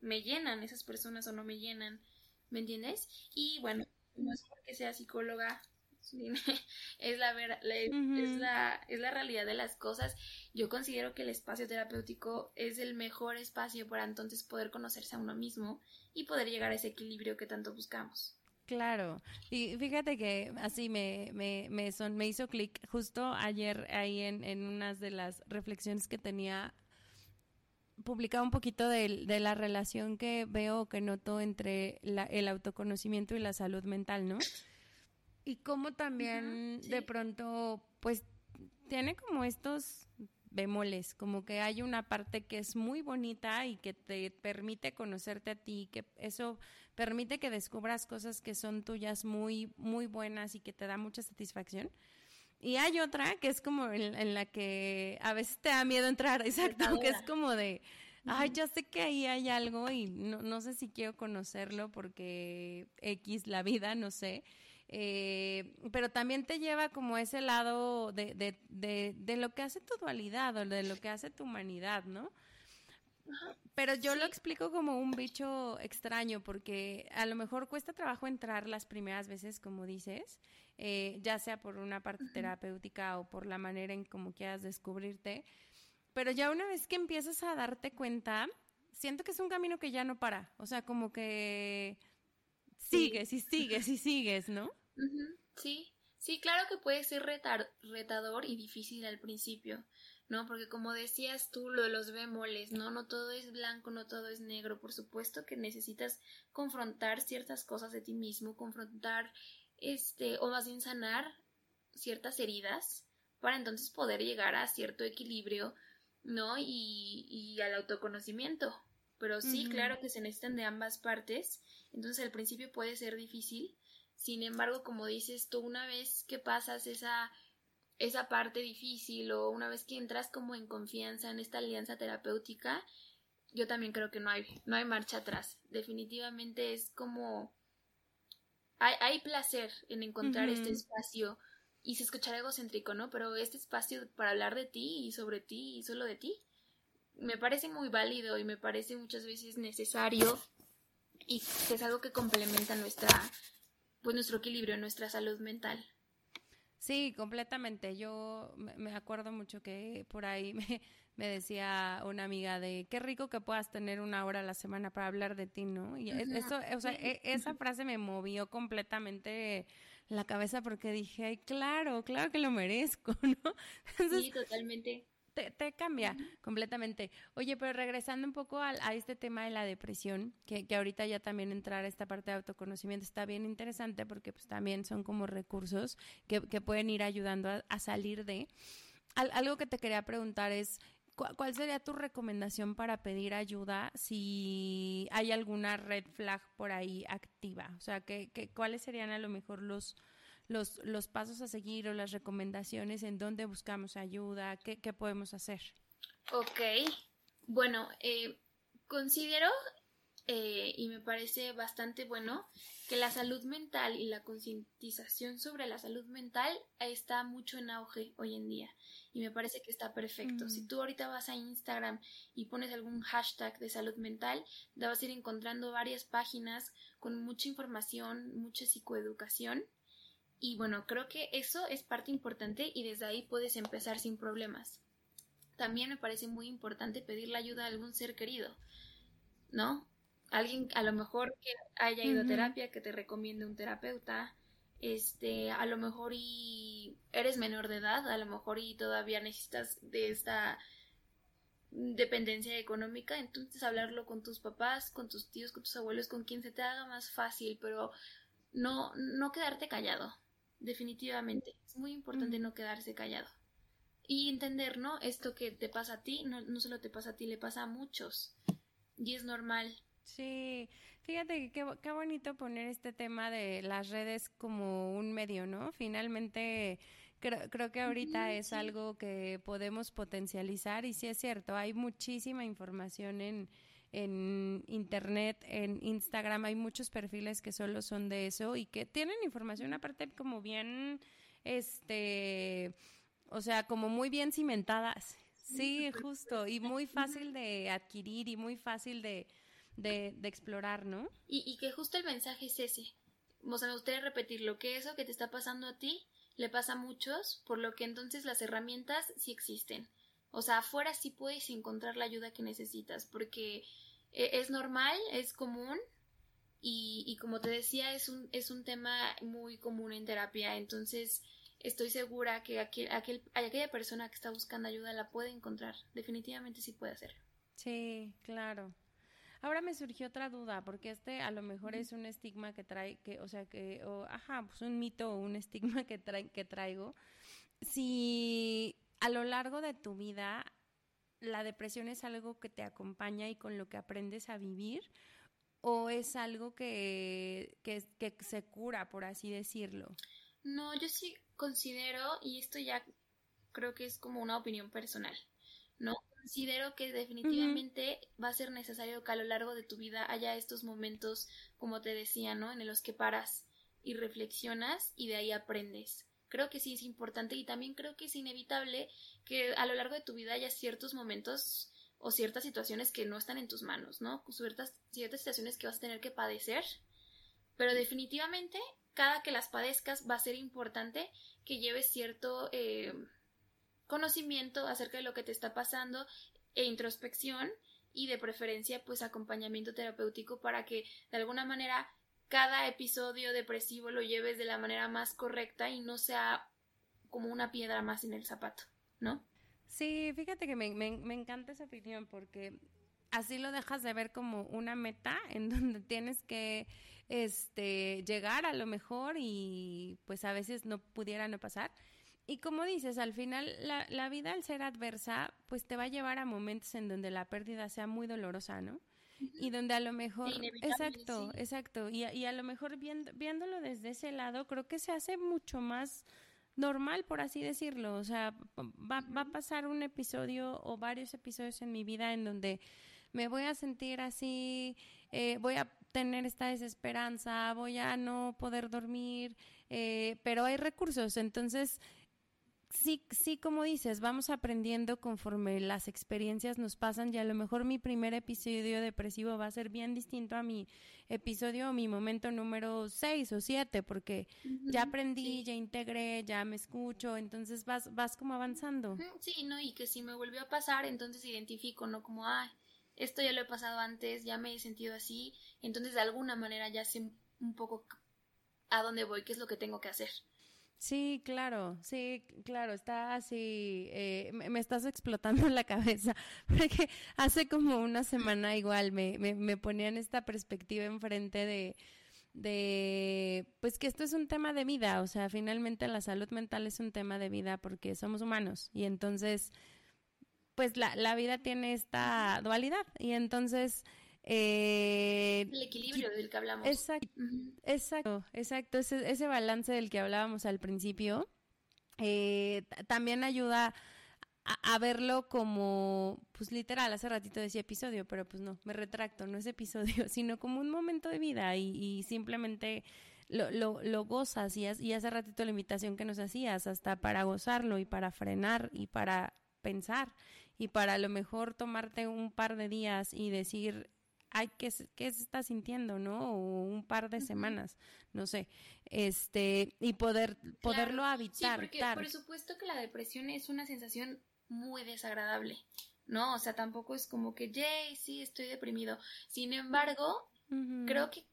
me llenan esas personas o no me llenan. ¿Me entiendes? Y bueno, no es porque sea psicóloga, es la, ver, es, la, es la realidad de las cosas. Yo considero que el espacio terapéutico es el mejor espacio para entonces poder conocerse a uno mismo y poder llegar a ese equilibrio que tanto buscamos. Claro, y fíjate que así me, me, me, son, me hizo clic justo ayer ahí en, en unas de las reflexiones que tenía publicaba un poquito de, de, la relación que veo que noto entre la, el autoconocimiento y la salud mental, ¿no? Y cómo también de pronto, pues, tiene como estos bemoles, como que hay una parte que es muy bonita y que te permite conocerte a ti, que eso permite que descubras cosas que son tuyas muy, muy buenas y que te da mucha satisfacción. Y hay otra que es como en, la que a veces te da miedo entrar, exacto, que es como de, ay, ya sé que ahí hay algo y no, no sé si quiero conocerlo porque X la vida, no sé. Eh, pero también te lleva como ese lado de, de, de, de, lo que hace tu dualidad o de lo que hace tu humanidad, ¿no? Pero yo lo explico como un bicho extraño porque a lo mejor cuesta trabajo entrar las primeras veces, como dices, eh, ya sea por una parte terapéutica o por la manera en cómo quieras descubrirte. Pero ya una vez que empiezas a darte cuenta, siento que es un camino que ya no para. O sea, como que sigues y sigues y sigues, ¿no? Sí, sí, claro que puede ser retador y difícil al principio, ¿no? Porque como decías tú, lo de los bemoles, ¿no? No todo es blanco, no todo es negro. Por supuesto que necesitas confrontar ciertas cosas de ti mismo, confrontar, este, o más bien sanar ciertas heridas para entonces poder llegar a cierto equilibrio, ¿no? Y, y al autoconocimiento. Pero sí, claro que se necesitan de ambas partes. Entonces al principio puede ser difícil, sin embargo, como dices tú, una vez que pasas esa, esa parte difícil o una vez que entras como en confianza en esta alianza terapéutica, yo también creo que no hay, no hay marcha atrás. Definitivamente es como... Hay, hay placer en encontrar este espacio y se escuchará egocéntrico, ¿no? Pero este espacio para hablar de ti y sobre ti y solo de ti me parece muy válido y me parece muchas veces necesario y que es algo que complementa nuestra pues nuestro equilibrio, nuestra salud mental. Sí, completamente. Yo me acuerdo mucho que por ahí me, me, decía una amiga de qué rico que puedas tener una hora a la semana para hablar de ti, ¿no? Y eso, o sea, e, esa frase me movió completamente la cabeza porque dije, ay, claro, claro que lo merezco, ¿no? sí, totalmente te, cambia completamente. Oye, pero regresando un poco a, este tema de la depresión, que, que, ahorita ya también entrar a esta parte de autoconocimiento está bien interesante porque pues también son como recursos que, pueden ir ayudando a, salir de. algo que te quería preguntar es, ¿cuál sería tu recomendación para pedir ayuda si hay alguna red flag por ahí activa? O sea, ¿qué, qué, cuáles serían a lo mejor los los, los pasos a seguir o las recomendaciones en dónde buscamos ayuda, qué, qué podemos hacer. Ok, bueno, eh, considero eh, y me parece bastante bueno que la salud mental y la concientización sobre la salud mental está mucho en auge hoy en día y me parece que está perfecto. Si mm. tú ahorita vas a Instagram y pones algún hashtag de salud mental, te vas a ir encontrando varias páginas con mucha información, mucha psicoeducación y bueno, creo que eso es parte importante y desde ahí puedes empezar sin problemas. También me parece muy importante pedir la ayuda a algún ser querido, ¿no? Alguien a lo mejor que haya ido a terapia, que te recomiende un terapeuta, este, a lo mejor y eres menor de edad, a lo mejor y todavía necesitas de esta dependencia económica, entonces hablarlo con tus papás, con tus tíos, con tus abuelos, con quien se te haga más fácil, pero no, no quedarte callado, definitivamente. Es muy importante no quedarse callado. Y entender, ¿no? Esto que te pasa a ti, no, no solo te pasa a ti, le pasa a muchos. Y es normal. Sí, fíjate que qué, bonito poner este tema de las redes como un medio, ¿no? Finalmente, creo, creo que ahorita es algo que podemos potencializar y sí es cierto, hay muchísima información en, en internet, en Instagram, hay muchos perfiles que solo son de eso y que tienen información aparte como bien, este, o sea, como muy bien cimentadas. Sí, justo, y muy fácil de adquirir y muy fácil de, de, explorar, ¿no? Y, y que justo el mensaje es ese. O sea, me gustaría repetirlo, que eso que te está pasando a ti le pasa a muchos, por lo que entonces las herramientas sí existen. O sea, afuera sí puedes encontrar la ayuda que necesitas, porque e, es normal, es común y, y, como te decía, es un, es un tema muy común en terapia. Entonces, estoy segura que aquel, aquel, aquella persona que está buscando ayuda la puede encontrar. Definitivamente sí puede hacerlo. Sí, claro. Ahora me surgió otra duda, porque este a lo mejor es un estigma que trae, que, o sea, que, o, ajá, pues un mito o un estigma que, trae, que traigo. Si a lo largo de tu vida la depresión es algo que te acompaña y con lo que aprendes a vivir o es algo que, que, que se cura, por así decirlo? No, yo sí considero, y esto ya creo que es como una opinión personal, ¿no? Considero que definitivamente va a ser necesario que a lo largo de tu vida haya estos momentos, como te decía, ¿no? En los que paras y reflexionas y de ahí aprendes creo que sí es importante y también creo que es inevitable que a lo largo de tu vida haya ciertos momentos o ciertas situaciones que no están en tus manos, ¿no? Ciertas, ciertas situaciones que vas a tener que padecer, pero definitivamente cada que las padezcas va a ser importante que lleves cierto eh, conocimiento acerca de lo que te está pasando e introspección y de preferencia pues acompañamiento terapéutico para que de alguna manera cada episodio depresivo lo lleves de la manera más correcta y no sea como una piedra más en el zapato, ¿no? Sí, fíjate que me, encanta esa opinión porque así lo dejas de ver como una meta en donde tienes que este llegar a lo mejor y pues a veces no pudiera no pasar. Y como dices, al final la, la vida al ser adversa pues te va a llevar a momentos en donde la pérdida sea muy dolorosa, ¿no? Y donde a lo mejor exacto exacto y, y, a lo mejor viendo, viéndolo desde ese lado creo que se hace mucho más normal por así decirlo o sea va, va a pasar un episodio o varios episodios en mi vida en donde me voy a sentir así eh, voy a tener esta desesperanza voy a no poder dormir eh, pero hay recursos entonces sí, sí, como dices, vamos aprendiendo conforme las experiencias nos pasan y a lo mejor mi primer episodio depresivo va a ser bien distinto a mi episodio o mi momento número 6 o 7 porque ya aprendí, ya integré, ya me escucho, entonces vas, vas como avanzando. Sí, ¿no? Y que si me volvió a pasar, entonces identifico, ¿no? Como, ah, esto ya lo he pasado antes, ya me he sentido así, entonces de alguna manera ya sé un poco a dónde voy, qué es lo que tengo que hacer. Sí, claro, sí, claro, está así, eh, me, estás explotando la cabeza, porque hace como una semana igual me, me, me ponían esta perspectiva enfrente de, de, pues que esto es un tema de vida, o sea, finalmente la salud mental es un tema de vida porque somos humanos y entonces, pues la, la vida tiene esta dualidad y entonces eh, el equilibrio del que hablamos. Exacto, exacto, exacto. Ese, ese, balance del que hablábamos al principio eh, también ayuda a, verlo como, pues literal, hace ratito decía episodio, pero pues no, me retracto, no es episodio, sino como un momento de vida y, simplemente lo, lo, lo gozas y, y hace ratito la invitación que nos hacías, hasta para gozarlo y para frenar y para pensar y para a lo mejor tomarte un par de días y decir, ay, ¿qué, qué se está sintiendo, no? O un par de semanas, no sé, este, y poder, poderlo habitar. Sí, porque por supuesto que la depresión es una sensación muy desagradable, ¿no? O sea, tampoco es como que, yay, sí, estoy deprimido. Sin embargo, creo que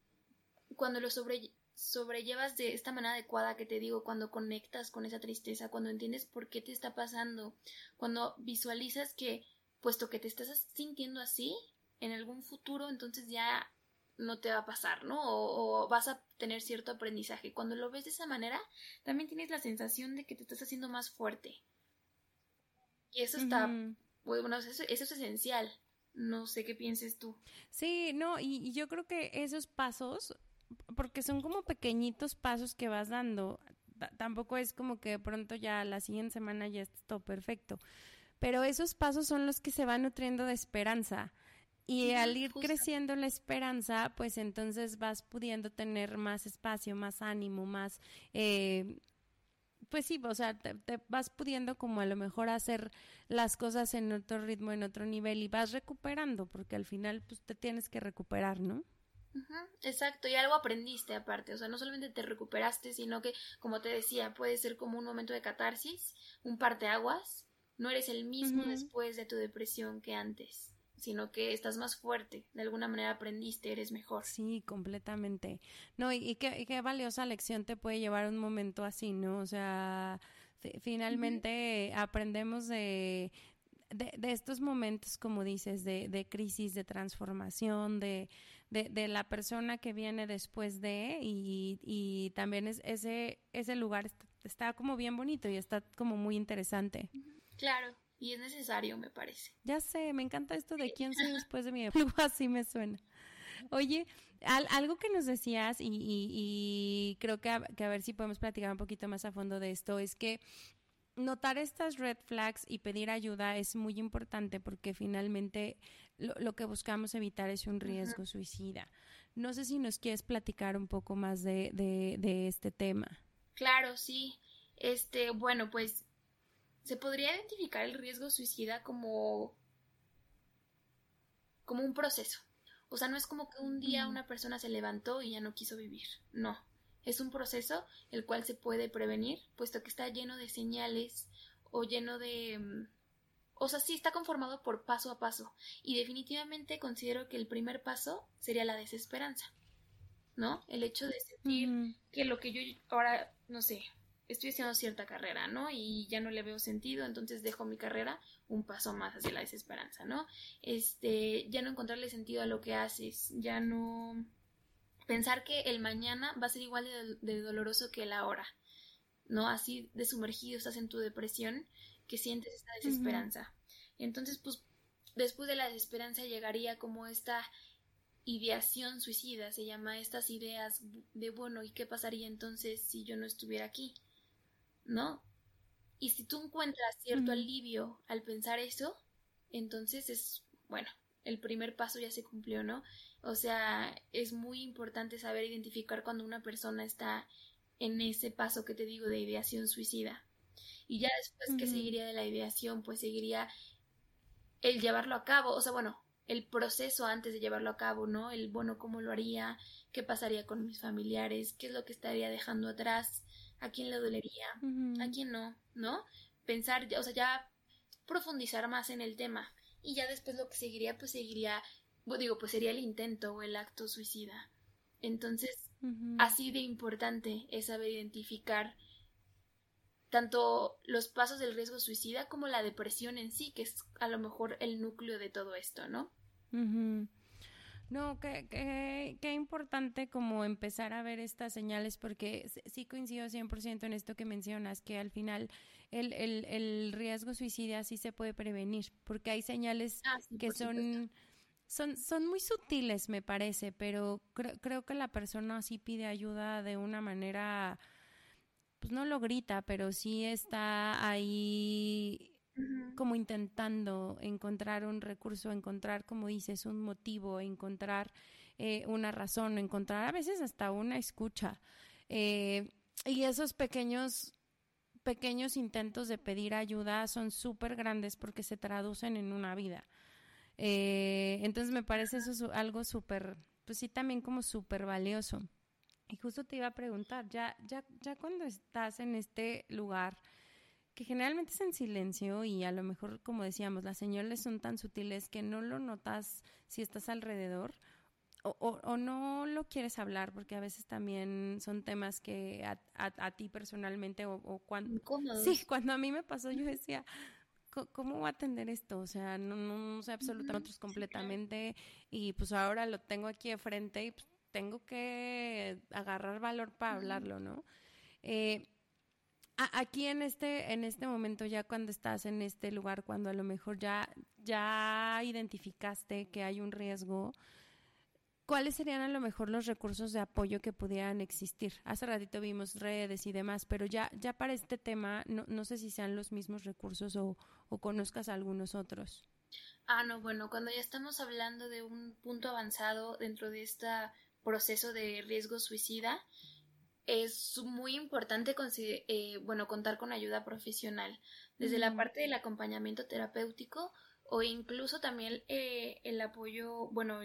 cuando lo sobre, sobrellevas de esta manera adecuada que te digo, cuando conectas con esa tristeza, cuando entiendes por qué te está pasando, cuando visualizas que, puesto que te estás sintiendo así, en algún futuro entonces ya no te va a pasar, ¿no? O, vas a tener cierto aprendizaje. Cuando lo ves de esa manera, también tienes la sensación de que te estás haciendo más fuerte. Y eso está, bueno, eso, es esencial. No sé qué pienses tú. Sí, no, y, yo creo que esos pasos, porque son como pequeñitos pasos que vas dando, tampoco es como que de pronto ya la siguiente semana ya está todo perfecto, pero esos pasos son los que se van nutriendo de esperanza y al ir creciendo la esperanza, pues entonces vas pudiendo tener más espacio, más ánimo, más... Eh, pues sí, o sea, te, vas pudiendo como a lo mejor hacer las cosas en otro ritmo, en otro nivel y vas recuperando, porque al final pues te tienes que recuperar, ¿no? exacto, y algo aprendiste aparte, o sea, no solamente te recuperaste, sino que, como te decía, puede ser como un momento de catarsis, un parteaguas, no eres el mismo después de tu depresión que antes sino que estás más fuerte, de alguna manera aprendiste, eres mejor. Sí, completamente. No, y, qué, qué, valiosa lección te puede llevar un momento así, ¿no? O sea, finalmente aprendemos de, de, de, estos momentos, como dices, de, de crisis, de transformación, de, de, la persona que viene después de, y, y también es, ese, ese lugar está, está, como bien bonito y está como muy interesante. Claro, y es necesario, me parece. Ya sé, me encanta esto de quién soy después de mi algo así me suena. Oye, algo que nos decías y, y, creo que a, que a, ver si podemos platicar un poquito más a fondo de esto es que notar estas red flags y pedir ayuda es muy importante porque finalmente lo, que buscamos evitar es un riesgo suicida. No sé si nos quieres platicar un poco más de, de, de este tema. Claro, sí. Este, bueno, pues se podría identificar el riesgo suicida como como un proceso. O sea, no es como que un día una persona se levantó y ya no quiso vivir. No. Es un proceso el cual se puede prevenir, puesto que está lleno de señales o lleno de... Mm, o sea, sí está conformado por paso a paso. Y definitivamente considero que el primer paso sería la desesperanza. ¿No? El hecho de sentir que lo que yo ahora, no sé, estoy haciendo cierta carrera, ¿no? Y ya no le veo sentido, entonces dejo mi carrera un paso más hacia la desesperanza, ¿no? Este, ya no encontrarle sentido a lo que haces, ya no pensar que el mañana va a ser igual de, doloroso que el ahora, ¿no? Así de sumergido estás en tu depresión que sientes esta desesperanza. Entonces, pues, después de la desesperanza llegaría como esta ideación suicida, se llama estas ideas de, bueno, ¿y qué pasaría entonces si yo no estuviera aquí? ¿No? Y si tú encuentras cierto alivio al pensar eso, entonces es, bueno, el primer paso ya se cumplió, ¿no? O sea, es muy importante saber identificar cuando una persona está en ese paso que te digo de ideación suicida. Y ya después que seguiría de la ideación, pues seguiría el llevarlo a cabo, o sea, bueno, el proceso antes de llevarlo a cabo, ¿no? El, bueno, cómo lo haría, qué pasaría con mis familiares, qué es lo que estaría dejando atrás, a quién le dolería, a quién no, ¿no? Pensar, o sea, ya profundizar más en el tema. Y ya después lo que seguiría, pues seguiría, digo, pues sería el intento o el acto suicida. Entonces, así de importante es saber identificar tanto los pasos del riesgo suicida como la depresión en sí, que es a lo mejor el núcleo de todo esto, ¿no? No, qué, qué, importante como empezar a ver estas señales, porque sí coincido 100% en esto que mencionas, que al final el, el, el riesgo suicida sí se puede prevenir, porque hay señales ah, que son, son, son muy sutiles, me parece, pero creo, creo que la persona sí pide ayuda de una manera, pues no lo grita, pero sí está ahí como intentando encontrar un recurso, encontrar, como dices, un motivo, encontrar eh, una razón, encontrar a veces hasta una escucha. Eh, y esos pequeños pequeños intentos de pedir ayuda son súper grandes porque se traducen en una vida. Eh, entonces me parece eso algo súper, pues sí, también como súper valioso. Y justo te iba a preguntar, ya, ya, ya cuando estás en este lugar, que generalmente es en silencio y a lo mejor, como decíamos, las señales son tan sutiles que no lo notas si estás alrededor o, o, no lo quieres hablar porque a veces también son temas que a, a, ti personalmente o, cuando... Sí, cuando a mí me pasó yo decía... ¿Cómo voy a atender esto? O sea, no, no, sé absolutamente otros completamente y pues ahora lo tengo aquí de frente y pues, tengo que agarrar valor para hablarlo, ¿no? Eh, aquí en este, en este momento, ya cuando estás en este lugar, cuando a lo mejor ya, ya identificaste que hay un riesgo, ¿cuáles serían a lo mejor los recursos de apoyo que pudieran existir? Hace ratito vimos redes y demás, pero ya, ya para este tema, no, no sé si sean los mismos recursos o, o conozcas algunos otros. Ah, no, bueno, cuando ya estamos hablando de un punto avanzado dentro de este proceso de riesgo suicida, es muy importante eh, bueno, contar con ayuda profesional, desde la parte del acompañamiento terapéutico o incluso también eh, el apoyo, bueno,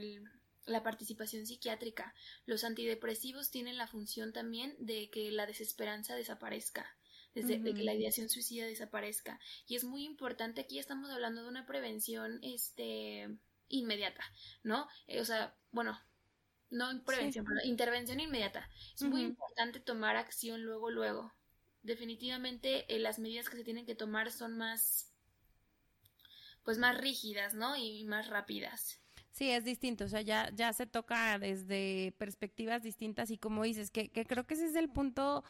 la participación psiquiátrica. Los antidepresivos tienen la función también de que la desesperanza desaparezca, desde de que la ideación suicida desaparezca. Y es muy importante, aquí estamos hablando de una prevención este inmediata, ¿no? Eh, o sea, bueno, no prevención, intervención inmediata. Es muy importante tomar acción luego, luego. Definitivamente eh, las medidas que se tienen que tomar son más, pues más rígidas, ¿no? Y más rápidas. Sí, es distinto, o sea, ya, ya se toca desde perspectivas distintas y como dices, que, que creo que ese es el punto,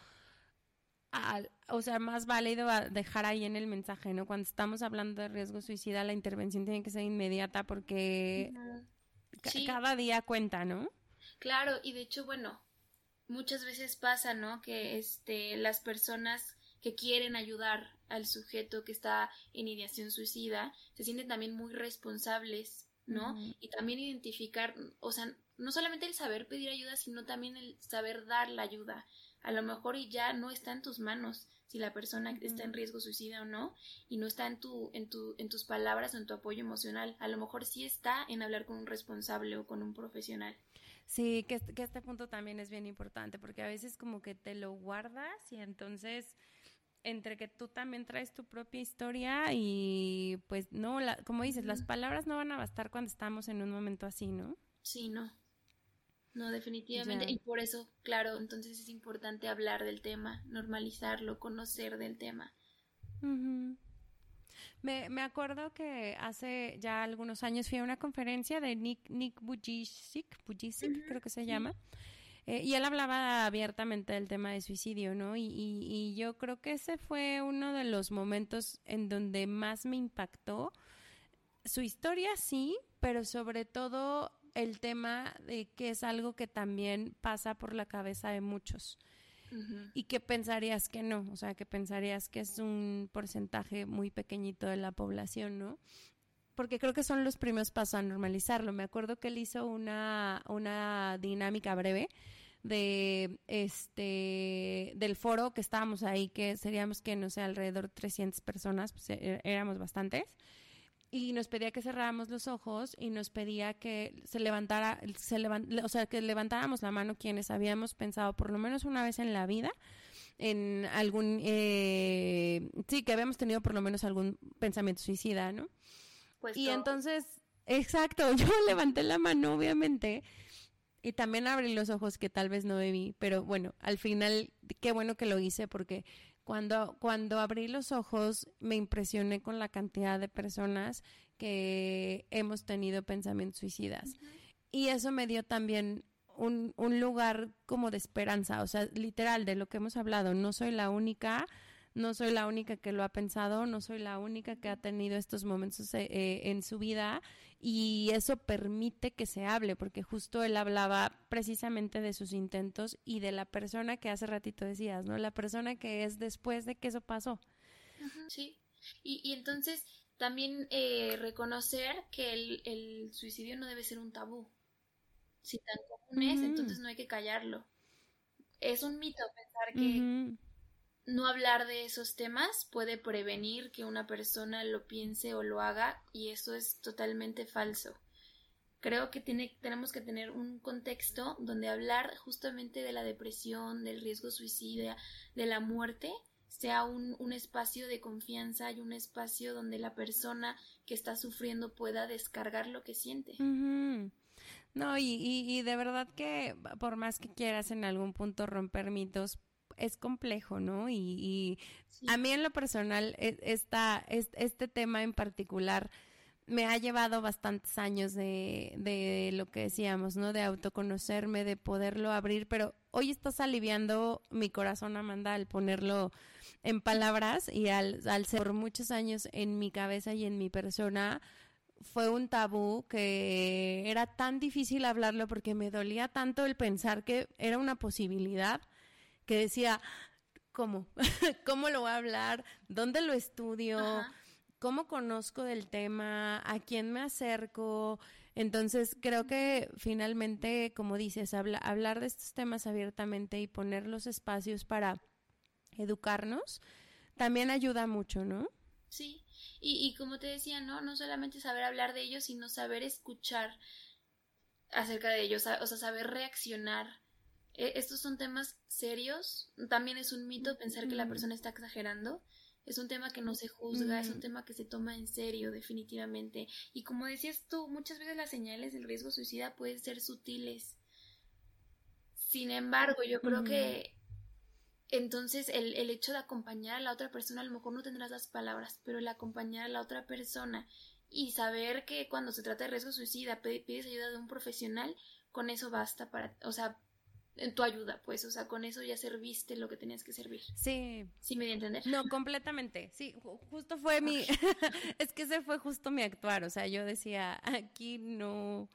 o sea, más válido a dejar ahí en el mensaje, ¿no? Cuando estamos hablando de riesgo suicida, la intervención tiene que ser inmediata porque cada día cuenta, ¿no? Claro, y de hecho, bueno, muchas veces pasa, ¿no? Que este, las personas que quieren ayudar al sujeto que está en ideación suicida se sienten también muy responsables, ¿no? Y también identificar, o sea, no solamente el saber pedir ayuda, sino también el saber dar la ayuda. A lo mejor y ya no está en tus manos si la persona está en riesgo suicida o no, y no está en tu, en tu, en tus palabras o en tu apoyo emocional. A lo mejor sí está en hablar con un responsable o con un profesional. Sí, que, que este punto también es bien importante, porque a veces como que te lo guardas y entonces entre que tú también traes tu propia historia y pues no, la, como dices, las palabras no van a bastar cuando estamos en un momento así, ¿no? Sí, no. No, definitivamente. Y por eso, claro, entonces es importante hablar del tema, normalizarlo, conocer del tema. Me, me acuerdo que hace ya algunos años fui a una conferencia de Nick, Nick Bujicic, creo que se llama, eh, y él hablaba abiertamente del tema de suicidio, ¿no? Y, y, yo creo que ese fue uno de los momentos en donde más me impactó. Su historia sí, pero sobre todo el tema de que es algo que también pasa por la cabeza de muchos y que pensarías que no, o sea, que pensarías que es un porcentaje muy pequeñito de la población, ¿no? Porque creo que son los primeros pasos a normalizarlo. Me acuerdo que él hizo una, una dinámica breve de este del foro que estábamos ahí, que seríamos que no sé, alrededor de 300 personas, pues e, éramos bastantes y nos pedía que cerráramos los ojos y nos pedía que se levantara, se o sea, que levantáramos la mano quienes habíamos pensado por lo menos una vez en la vida en algún, eh, sí, que habíamos tenido por lo menos algún pensamiento suicida, ¿no? Pues y entonces, exacto, yo levanté la mano, obviamente, y también abrí los ojos que tal vez no debí, pero bueno, al final, qué bueno que lo hice porque cuando, cuando abrí los ojos me impresioné con la cantidad de personas que hemos tenido pensamientos suicidas. Y eso me dio también un, un lugar como de esperanza, o sea, literal, de lo que hemos hablado, no soy la única, no soy la única que lo ha pensado, no soy la única que ha tenido estos momentos eh, eh, en su vida y eso permite que se hable, porque justo él hablaba precisamente de sus intentos y de la persona que hace ratito decías, ¿no? La persona que es después de que eso pasó. Sí, y, y entonces también eh, reconocer que el, el suicidio no debe ser un tabú si tan común es, entonces no hay que callarlo. Es un mito pensar que no hablar de esos temas puede prevenir que una persona lo piense o lo haga y eso es totalmente falso. Creo que tiene, tenemos que tener un contexto donde hablar justamente de la depresión, del riesgo suicida, de la muerte, sea un, un, espacio de confianza y un espacio donde la persona que está sufriendo pueda descargar lo que siente. No, y, y, de verdad que por más que quieras en algún punto romper mitos, es complejo, ¿no? Y, a mí en lo personal, e, esta, este tema en particular me ha llevado bastantes años de, de lo que decíamos, ¿no? De autoconocerme, de poderlo abrir, pero hoy estás aliviando mi corazón, Amanda, al ponerlo en palabras y al, al ser por muchos años en mi cabeza y en mi persona, fue un tabú que era tan difícil hablarlo porque me dolía tanto el pensar que era una posibilidad que decía, ¿cómo? ¿Cómo lo voy a hablar? ¿Dónde lo estudio? ¿Cómo conozco del tema? ¿A quién me acerco? Entonces, creo que finalmente, como dices, hablar de estos temas abiertamente y poner los espacios para educarnos también ayuda mucho, ¿no? Sí, y, y como te decía, ¿no? No solamente saber hablar de ellos, sino saber escuchar acerca de ellos, o sea, saber reaccionar. E, estos son temas serios. También es un mito pensar que la persona está exagerando. Es un tema que no se juzga, es un tema que se toma en serio, definitivamente. Y como decías tú, muchas veces las señales del riesgo suicida pueden ser sutiles. Sin embargo, yo creo que entonces, el, el, hecho de acompañar a la otra persona, a lo mejor no tendrás las palabras, pero el acompañar a la otra persona y saber que cuando se trata de riesgo suicida pides ayuda de un profesional, con eso basta para, o sea, en tu ayuda, pues, o sea, con eso ya serviste lo que tenías que servir. Sí. ¿Sí me di a entender? No, completamente. Sí, justo fue mi, es que ese fue justo mi actuar, o sea, yo decía, aquí no,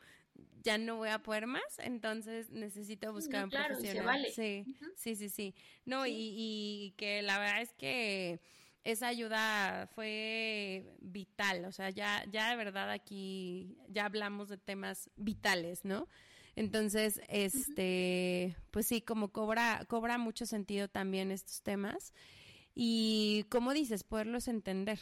ya no voy a poder más, entonces necesito buscar un profesional. Sí, sí, sí, sí. No, Y, y que la verdad es que esa ayuda fue vital, o sea, ya, ya de verdad aquí ya hablamos de temas vitales, ¿no? Entonces, este, pues sí, como cobra, cobra mucho sentido también estos temas y, como dices, poderlos entender.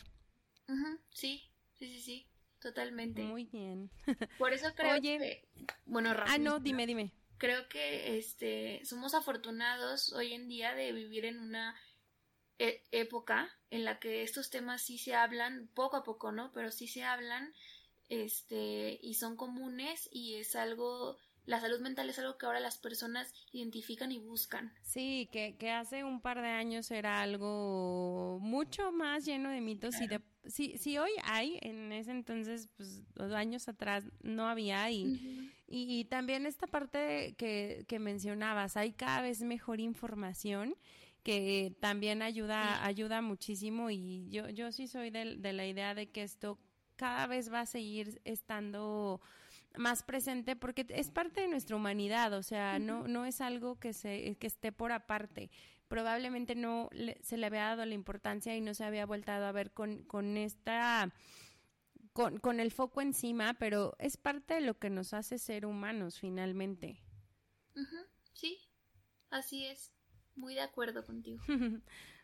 Sí, sí, sí, sí. Totalmente. Muy bien. Por eso creo que bueno, Ah, no, dime, dime. Creo que este somos afortunados hoy en día de vivir en una e, época en la que estos temas sí se hablan poco a poco, ¿no? Pero sí se hablan este y son comunes y es algo la salud mental es algo que ahora las personas identifican y buscan. Sí, que, que hace un par de años era algo mucho más lleno de mitos y de si, si hoy hay, en ese entonces, pues dos años atrás no había y, y, también esta parte que, que mencionabas, hay cada vez mejor información que también ayuda, ayuda muchísimo y yo, yo sí soy de, de la idea de que esto cada vez va a seguir estando más presente porque es parte de nuestra humanidad, o sea, no, no es algo que, se, que esté por aparte. Probablemente no se le había dado la importancia y no se había vuelto a ver con, con esta... Con, con el foco encima, pero es parte de lo que nos hace ser humanos finalmente. Sí, así es. Muy de acuerdo contigo.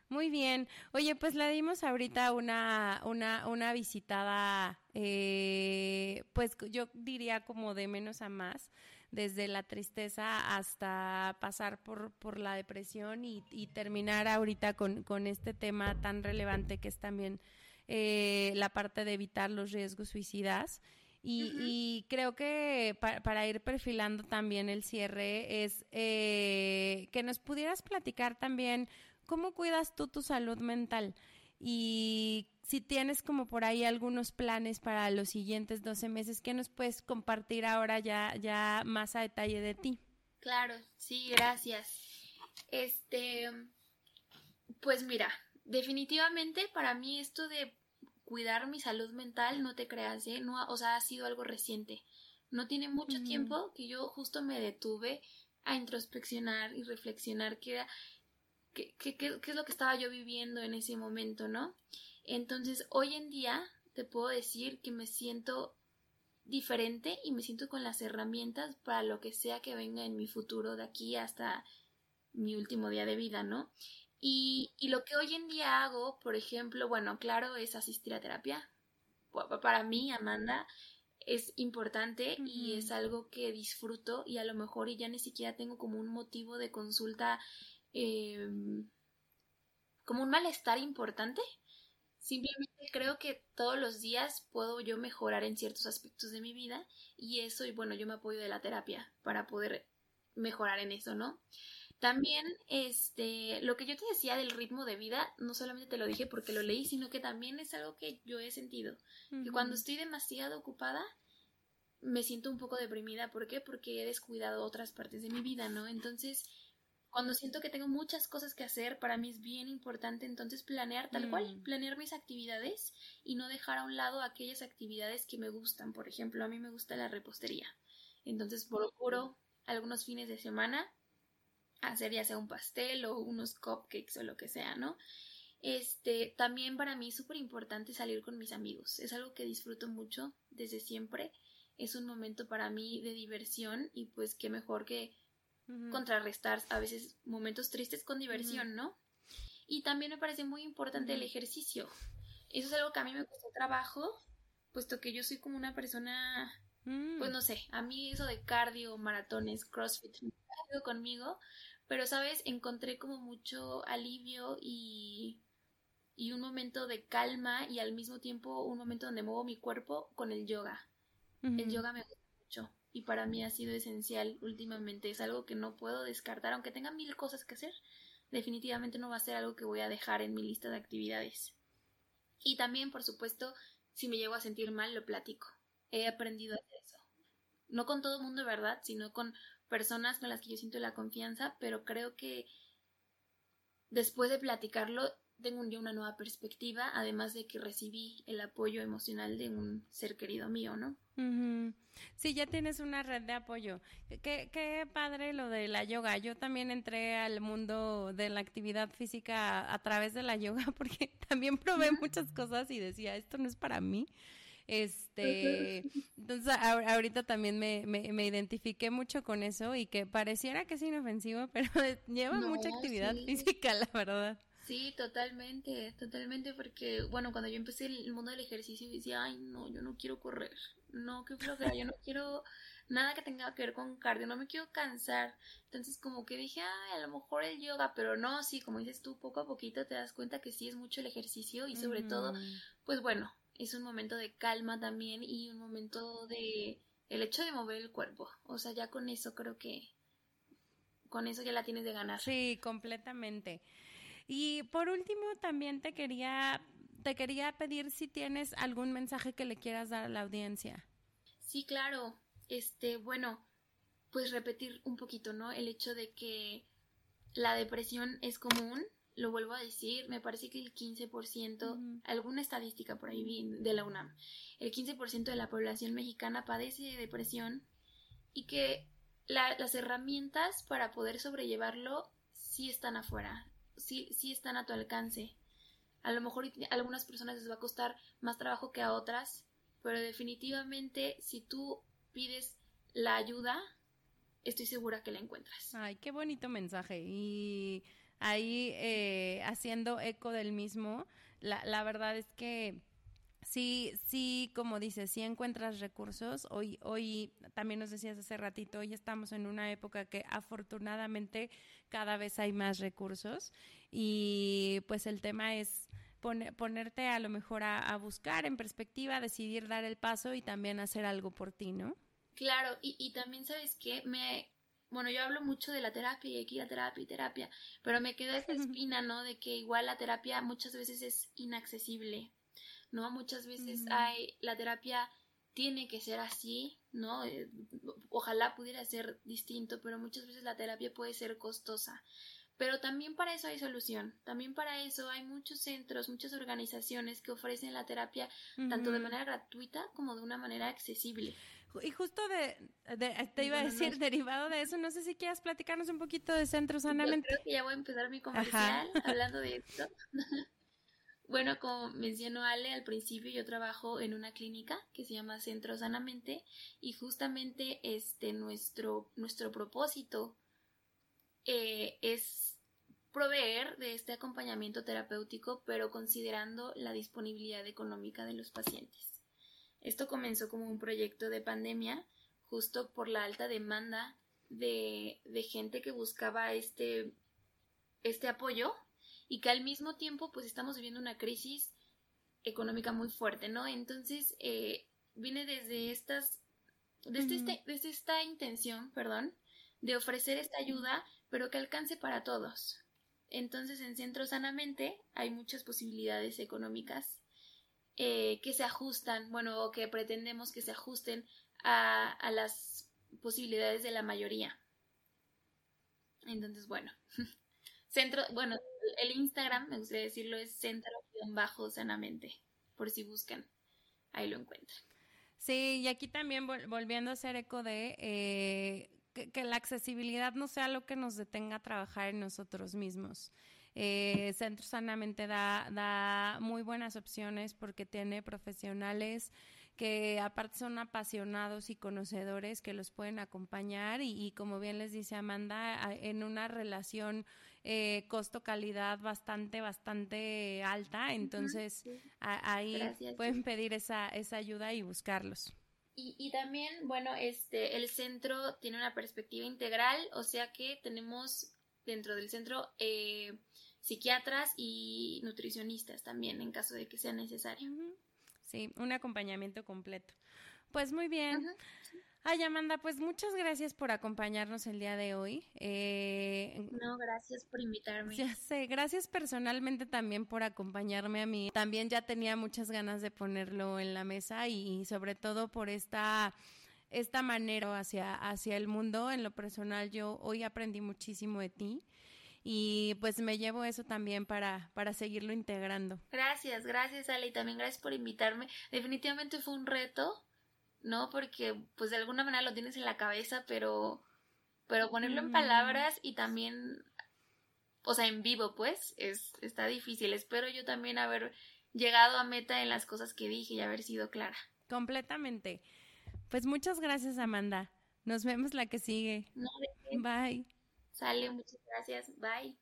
Muy bien. Oye, pues le dimos ahorita una, una, una visitada, eh, pues yo diría como de menos a más, desde la tristeza hasta pasar por, por la depresión y, y terminar ahorita con, con este tema tan relevante que es también eh, la parte de evitar los riesgos suicidas. Y, creo que para ir perfilando también el cierre es eh, que nos pudieras platicar también cómo cuidas tú tu salud mental y si tienes como por ahí algunos planes para los siguientes 12 meses, ¿qué nos puedes compartir ahora ya, ya más a detalle de ti? Claro, sí, gracias. Este, pues mira, definitivamente para mí esto de cuidar mi salud mental, no te creas, ¿eh? No, o sea, ha sido algo reciente. No tiene mucho tiempo que yo justo me detuve a introspeccionar y reflexionar qué era, qué, qué, qué, es lo que estaba yo viviendo en ese momento, ¿no? Entonces, hoy en día te puedo decir que me siento diferente y me siento con las herramientas para lo que sea que venga en mi futuro de aquí hasta mi último día de vida, ¿no? Y, y lo que hoy en día hago, por ejemplo, bueno, claro, es asistir a terapia. Para mí, Amanda, es importante y es algo que disfruto y a lo mejor ya ni siquiera tengo como un motivo de consulta, eh, como un malestar importante. Simplemente creo que todos los días puedo yo mejorar en ciertos aspectos de mi vida y eso, y bueno, yo me apoyo de la terapia para poder mejorar en eso, ¿no? También, este, lo que yo te decía del ritmo de vida, no solamente te lo dije porque lo leí, sino que también es algo que yo he sentido. Que cuando estoy demasiado ocupada, me siento un poco deprimida. ¿Por qué? Porque he descuidado otras partes de mi vida, ¿no? Entonces, cuando siento que tengo muchas cosas que hacer, para mí es bien importante entonces planear tal cual, mm. planear mis actividades y no dejar a un lado aquellas actividades que me gustan. Por ejemplo, a mí me gusta la repostería. Entonces procuro algunos fines de semana hacer ya sea un pastel o unos cupcakes o lo que sea, ¿no? Este, también para mí es súper importante salir con mis amigos. Es algo que disfruto mucho desde siempre. Es un momento para mí de diversión y pues qué mejor que contrarrestar a veces momentos tristes con diversión, ¿no? Y también me parece muy importante el ejercicio. Eso es algo que a mí me costó trabajo, puesto que yo soy como una persona, mm. pues no sé, a mí eso de cardio, maratones, crossfit, conmigo, pero, ¿sabes? Encontré como mucho alivio y, y un momento de calma y al mismo tiempo un momento donde muevo mi cuerpo con el yoga. El yoga me gusta mucho y para mí ha sido esencial últimamente. Es algo que no puedo descartar, aunque tenga mil cosas que hacer. Definitivamente no va a ser algo que voy a dejar en mi lista de actividades. Y también, por supuesto, si me llego a sentir mal, lo platico. He aprendido a hacer eso. No con todo el mundo, ¿verdad? Sino con personas con las que yo siento la confianza, pero creo que después de platicarlo tengo yo una nueva perspectiva, además de que recibí el apoyo emocional de un ser querido mío, ¿no? Sí, ya tienes una red de apoyo. Qué, qué padre lo de la yoga. Yo también entré al mundo de la actividad física a, través de la yoga porque también probé muchas cosas y decía, esto no es para mí. Este, entonces ahorita también me, me, identifiqué mucho con eso y que pareciera que es inofensivo, pero lleva mucha actividad física, la verdad. Sí, totalmente, totalmente, porque, bueno, cuando yo empecé el mundo del ejercicio decía, ay, no, yo no quiero correr, no, qué flojera, yo no quiero nada que tenga que ver con cardio, no me quiero cansar. Entonces, como que dije, ay, a lo mejor el yoga, pero no, sí, como dices tú, poco a poquito te das cuenta que sí es mucho el ejercicio y sobre todo, pues bueno, es un momento de calma también y un momento de el hecho de mover el cuerpo. O sea, ya con eso creo que con eso ya la tienes de ganar. Sí, completamente. Y por último, también te quería te quería pedir si tienes algún mensaje que le quieras dar a la audiencia. Sí, claro. Este, bueno, pues repetir un poquito, ¿no? El hecho de que la depresión es común, lo vuelvo a decir, me parece que el 15%, alguna estadística por ahí de la UNAM, el 15% de la población mexicana padece de depresión y que las herramientas para poder sobrellevarlo sí están afuera, sí, sí están a tu alcance. A lo mejor a algunas personas les va a costar más trabajo que a otras, pero definitivamente si tú pides la ayuda, estoy segura que la encuentras. Ay, qué bonito mensaje. Y ahí eh, haciendo eco del mismo, la, la verdad es que sí, sí, como dices, sí encuentras recursos. Hoy, hoy también nos decías hace ratito, hoy estamos en una época que afortunadamente cada vez hay más recursos y pues el tema es ponerte a lo mejor a, buscar en perspectiva, decidir dar el paso y también hacer algo por ti, ¿no? Claro, y, y también sabes que me, bueno, yo hablo mucho de la terapia y aquí la terapia y terapia, pero me queda esta espina, ¿no? De que igual la terapia muchas veces es inaccesible, ¿no? Muchas veces hay, la terapia tiene que ser así, ¿no? Eh, ojalá pudiera ser distinto, pero muchas veces la terapia puede ser costosa. Pero también para eso hay solución, también para eso hay muchos centros, muchas organizaciones que ofrecen la terapia tanto de manera gratuita como de una manera accesible. Y justo de, te iba a decir, derivado de eso, no sé si quieras platicarnos un poquito de Centros Sanamente. Yo creo que ya voy a empezar mi comercial hablando de esto. bueno, como mencionó Ale al principio, yo trabajo en una clínica que se llama Centro Sanamente y justamente este nuestro, nuestro propósito eh, es proveer de este acompañamiento terapéutico, pero considerando la disponibilidad económica de los pacientes. Esto comenzó como un proyecto de pandemia, justo por la alta demanda de, de gente que buscaba este, este apoyo y que al mismo tiempo pues estamos viviendo una crisis económica muy fuerte, ¿no? Entonces eh, viene desde estas, desde, este, desde esta intención, perdón, de ofrecer esta ayuda pero que alcance para todos. Entonces, en Centro Sanamente hay muchas posibilidades económicas eh, que se ajustan, bueno, o que pretendemos que se ajusten a, a las posibilidades de la mayoría. Entonces, bueno, centro, bueno, el Instagram, me gustaría decirlo, es centro-sanamente, por si buscan, ahí lo encuentran. Sí, y aquí también volviendo a hacer eco de eh, que, la accesibilidad no sea lo que nos detenga a trabajar en nosotros mismos. Eh, Centro Sanamente da, da muy buenas opciones porque tiene profesionales que aparte son apasionados y conocedores que los pueden acompañar y, como bien les dice Amanda, en una relación eh, costo-calidad bastante, bastante alta. Entonces ahí pueden pedir esa, esa ayuda y buscarlos. Y, y, también, bueno, este, el centro tiene una perspectiva integral, o sea que tenemos dentro del centro eh, psiquiatras y nutricionistas también, en caso de que sea necesario. Sí, un acompañamiento completo. Pues muy bien. Ay, Amanda, pues muchas gracias por acompañarnos el día de hoy. Eh, no, gracias por invitarme. Ya sé, gracias personalmente también por acompañarme a mí. También ya tenía muchas ganas de ponerlo en la mesa y, sobre todo por esta esta manera hacia, hacia el mundo. En lo personal, yo hoy aprendí muchísimo de ti y pues me llevo eso también para, para seguirlo integrando. Gracias, gracias Ale y también gracias por invitarme. Definitivamente fue un reto ¿no? Porque pues de alguna manera lo tienes en la cabeza, pero, pero ponerlo en palabras y también, o sea, en vivo, pues, es, está difícil. Espero yo también haber llegado a meta en las cosas que dije y haber sido clara. Completamente. Pues muchas gracias, Amanda. Nos vemos la que sigue. Bye. Sale, muchas gracias. Bye.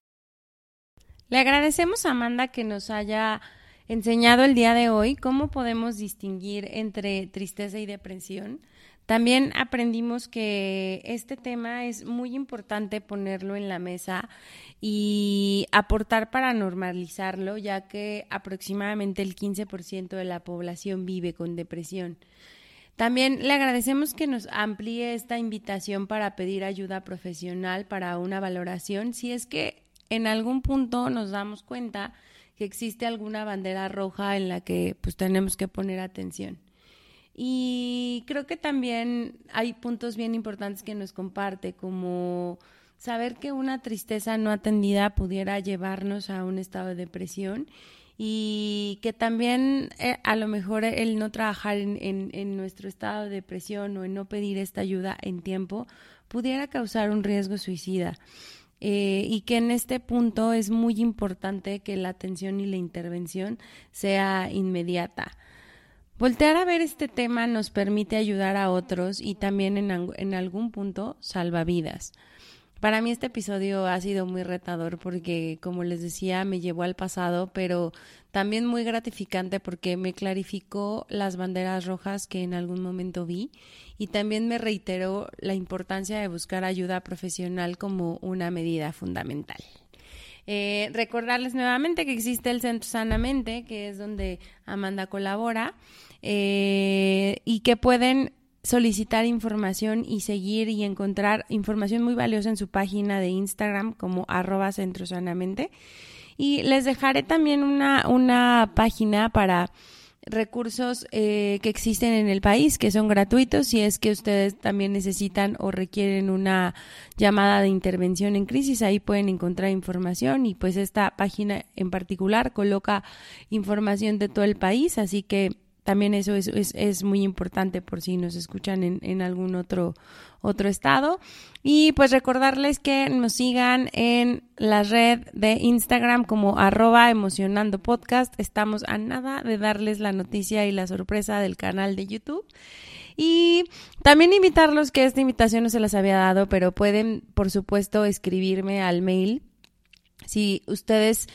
Le agradecemos a Amanda que nos haya enseñado el día de hoy cómo podemos distinguir entre tristeza y depresión. También aprendimos que este tema es muy importante ponerlo en la mesa y aportar para normalizarlo, ya que aproximadamente el 15% de la población vive con depresión. También le agradecemos que nos amplíe esta invitación para pedir ayuda profesional para una valoración si es que en algún punto nos damos cuenta que existe alguna bandera roja en la que pues tenemos que poner atención. Y creo que también hay puntos bien importantes que nos comparte, como saber que una tristeza no atendida pudiera llevarnos a un estado de depresión y que también eh, a lo mejor el no trabajar en, en, nuestro estado de depresión o en no pedir esta ayuda en tiempo pudiera causar un riesgo suicida. Eh, y que en este punto es muy importante que la atención y la intervención sea inmediata. Voltear a ver este tema nos permite ayudar a otros y también en, en algún punto salva vidas. Para mí este episodio ha sido muy retador porque, como les decía, me llevó al pasado, pero también muy gratificante porque me clarificó las banderas rojas que en algún momento vi y también me reiteró la importancia de buscar ayuda profesional como una medida fundamental. Eh, recordarles nuevamente que existe el Centro Sanamente, que es donde Amanda colabora, eh, y que pueden solicitar información y seguir y encontrar información muy valiosa en su página de Instagram como arroba centrosanamente. Y les dejaré también una, una página para recursos eh, que existen en el país, que son gratuitos, si es que ustedes también necesitan o requieren una llamada de intervención en crisis, ahí pueden encontrar información y pues esta página en particular coloca información de todo el país, así que también eso es, es, muy importante por si nos escuchan en, en, algún otro, otro estado. Y pues recordarles que nos sigan en la red de Instagram como arroba emocionando podcast. Estamos a nada de darles la noticia y la sorpresa del canal de YouTube. Y también invitarlos que esta invitación no se las había dado, pero pueden, por supuesto, escribirme al mail. Si ustedes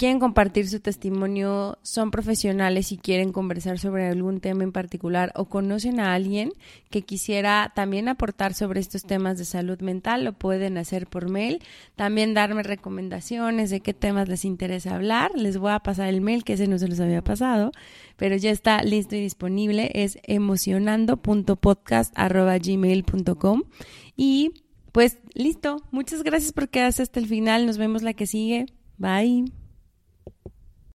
quieren compartir su testimonio, son profesionales y quieren conversar sobre algún tema en particular o conocen a alguien que quisiera también aportar sobre estos temas de salud mental, lo pueden hacer por mail. También darme recomendaciones de qué temas les interesa hablar. Les voy a pasar el mail, que ese no se los había pasado, pero ya está listo y disponible. Es emocionando.podcast.gmail.com y pues listo. Muchas gracias por quedarse hasta el final. Nos vemos la que sigue. Bye.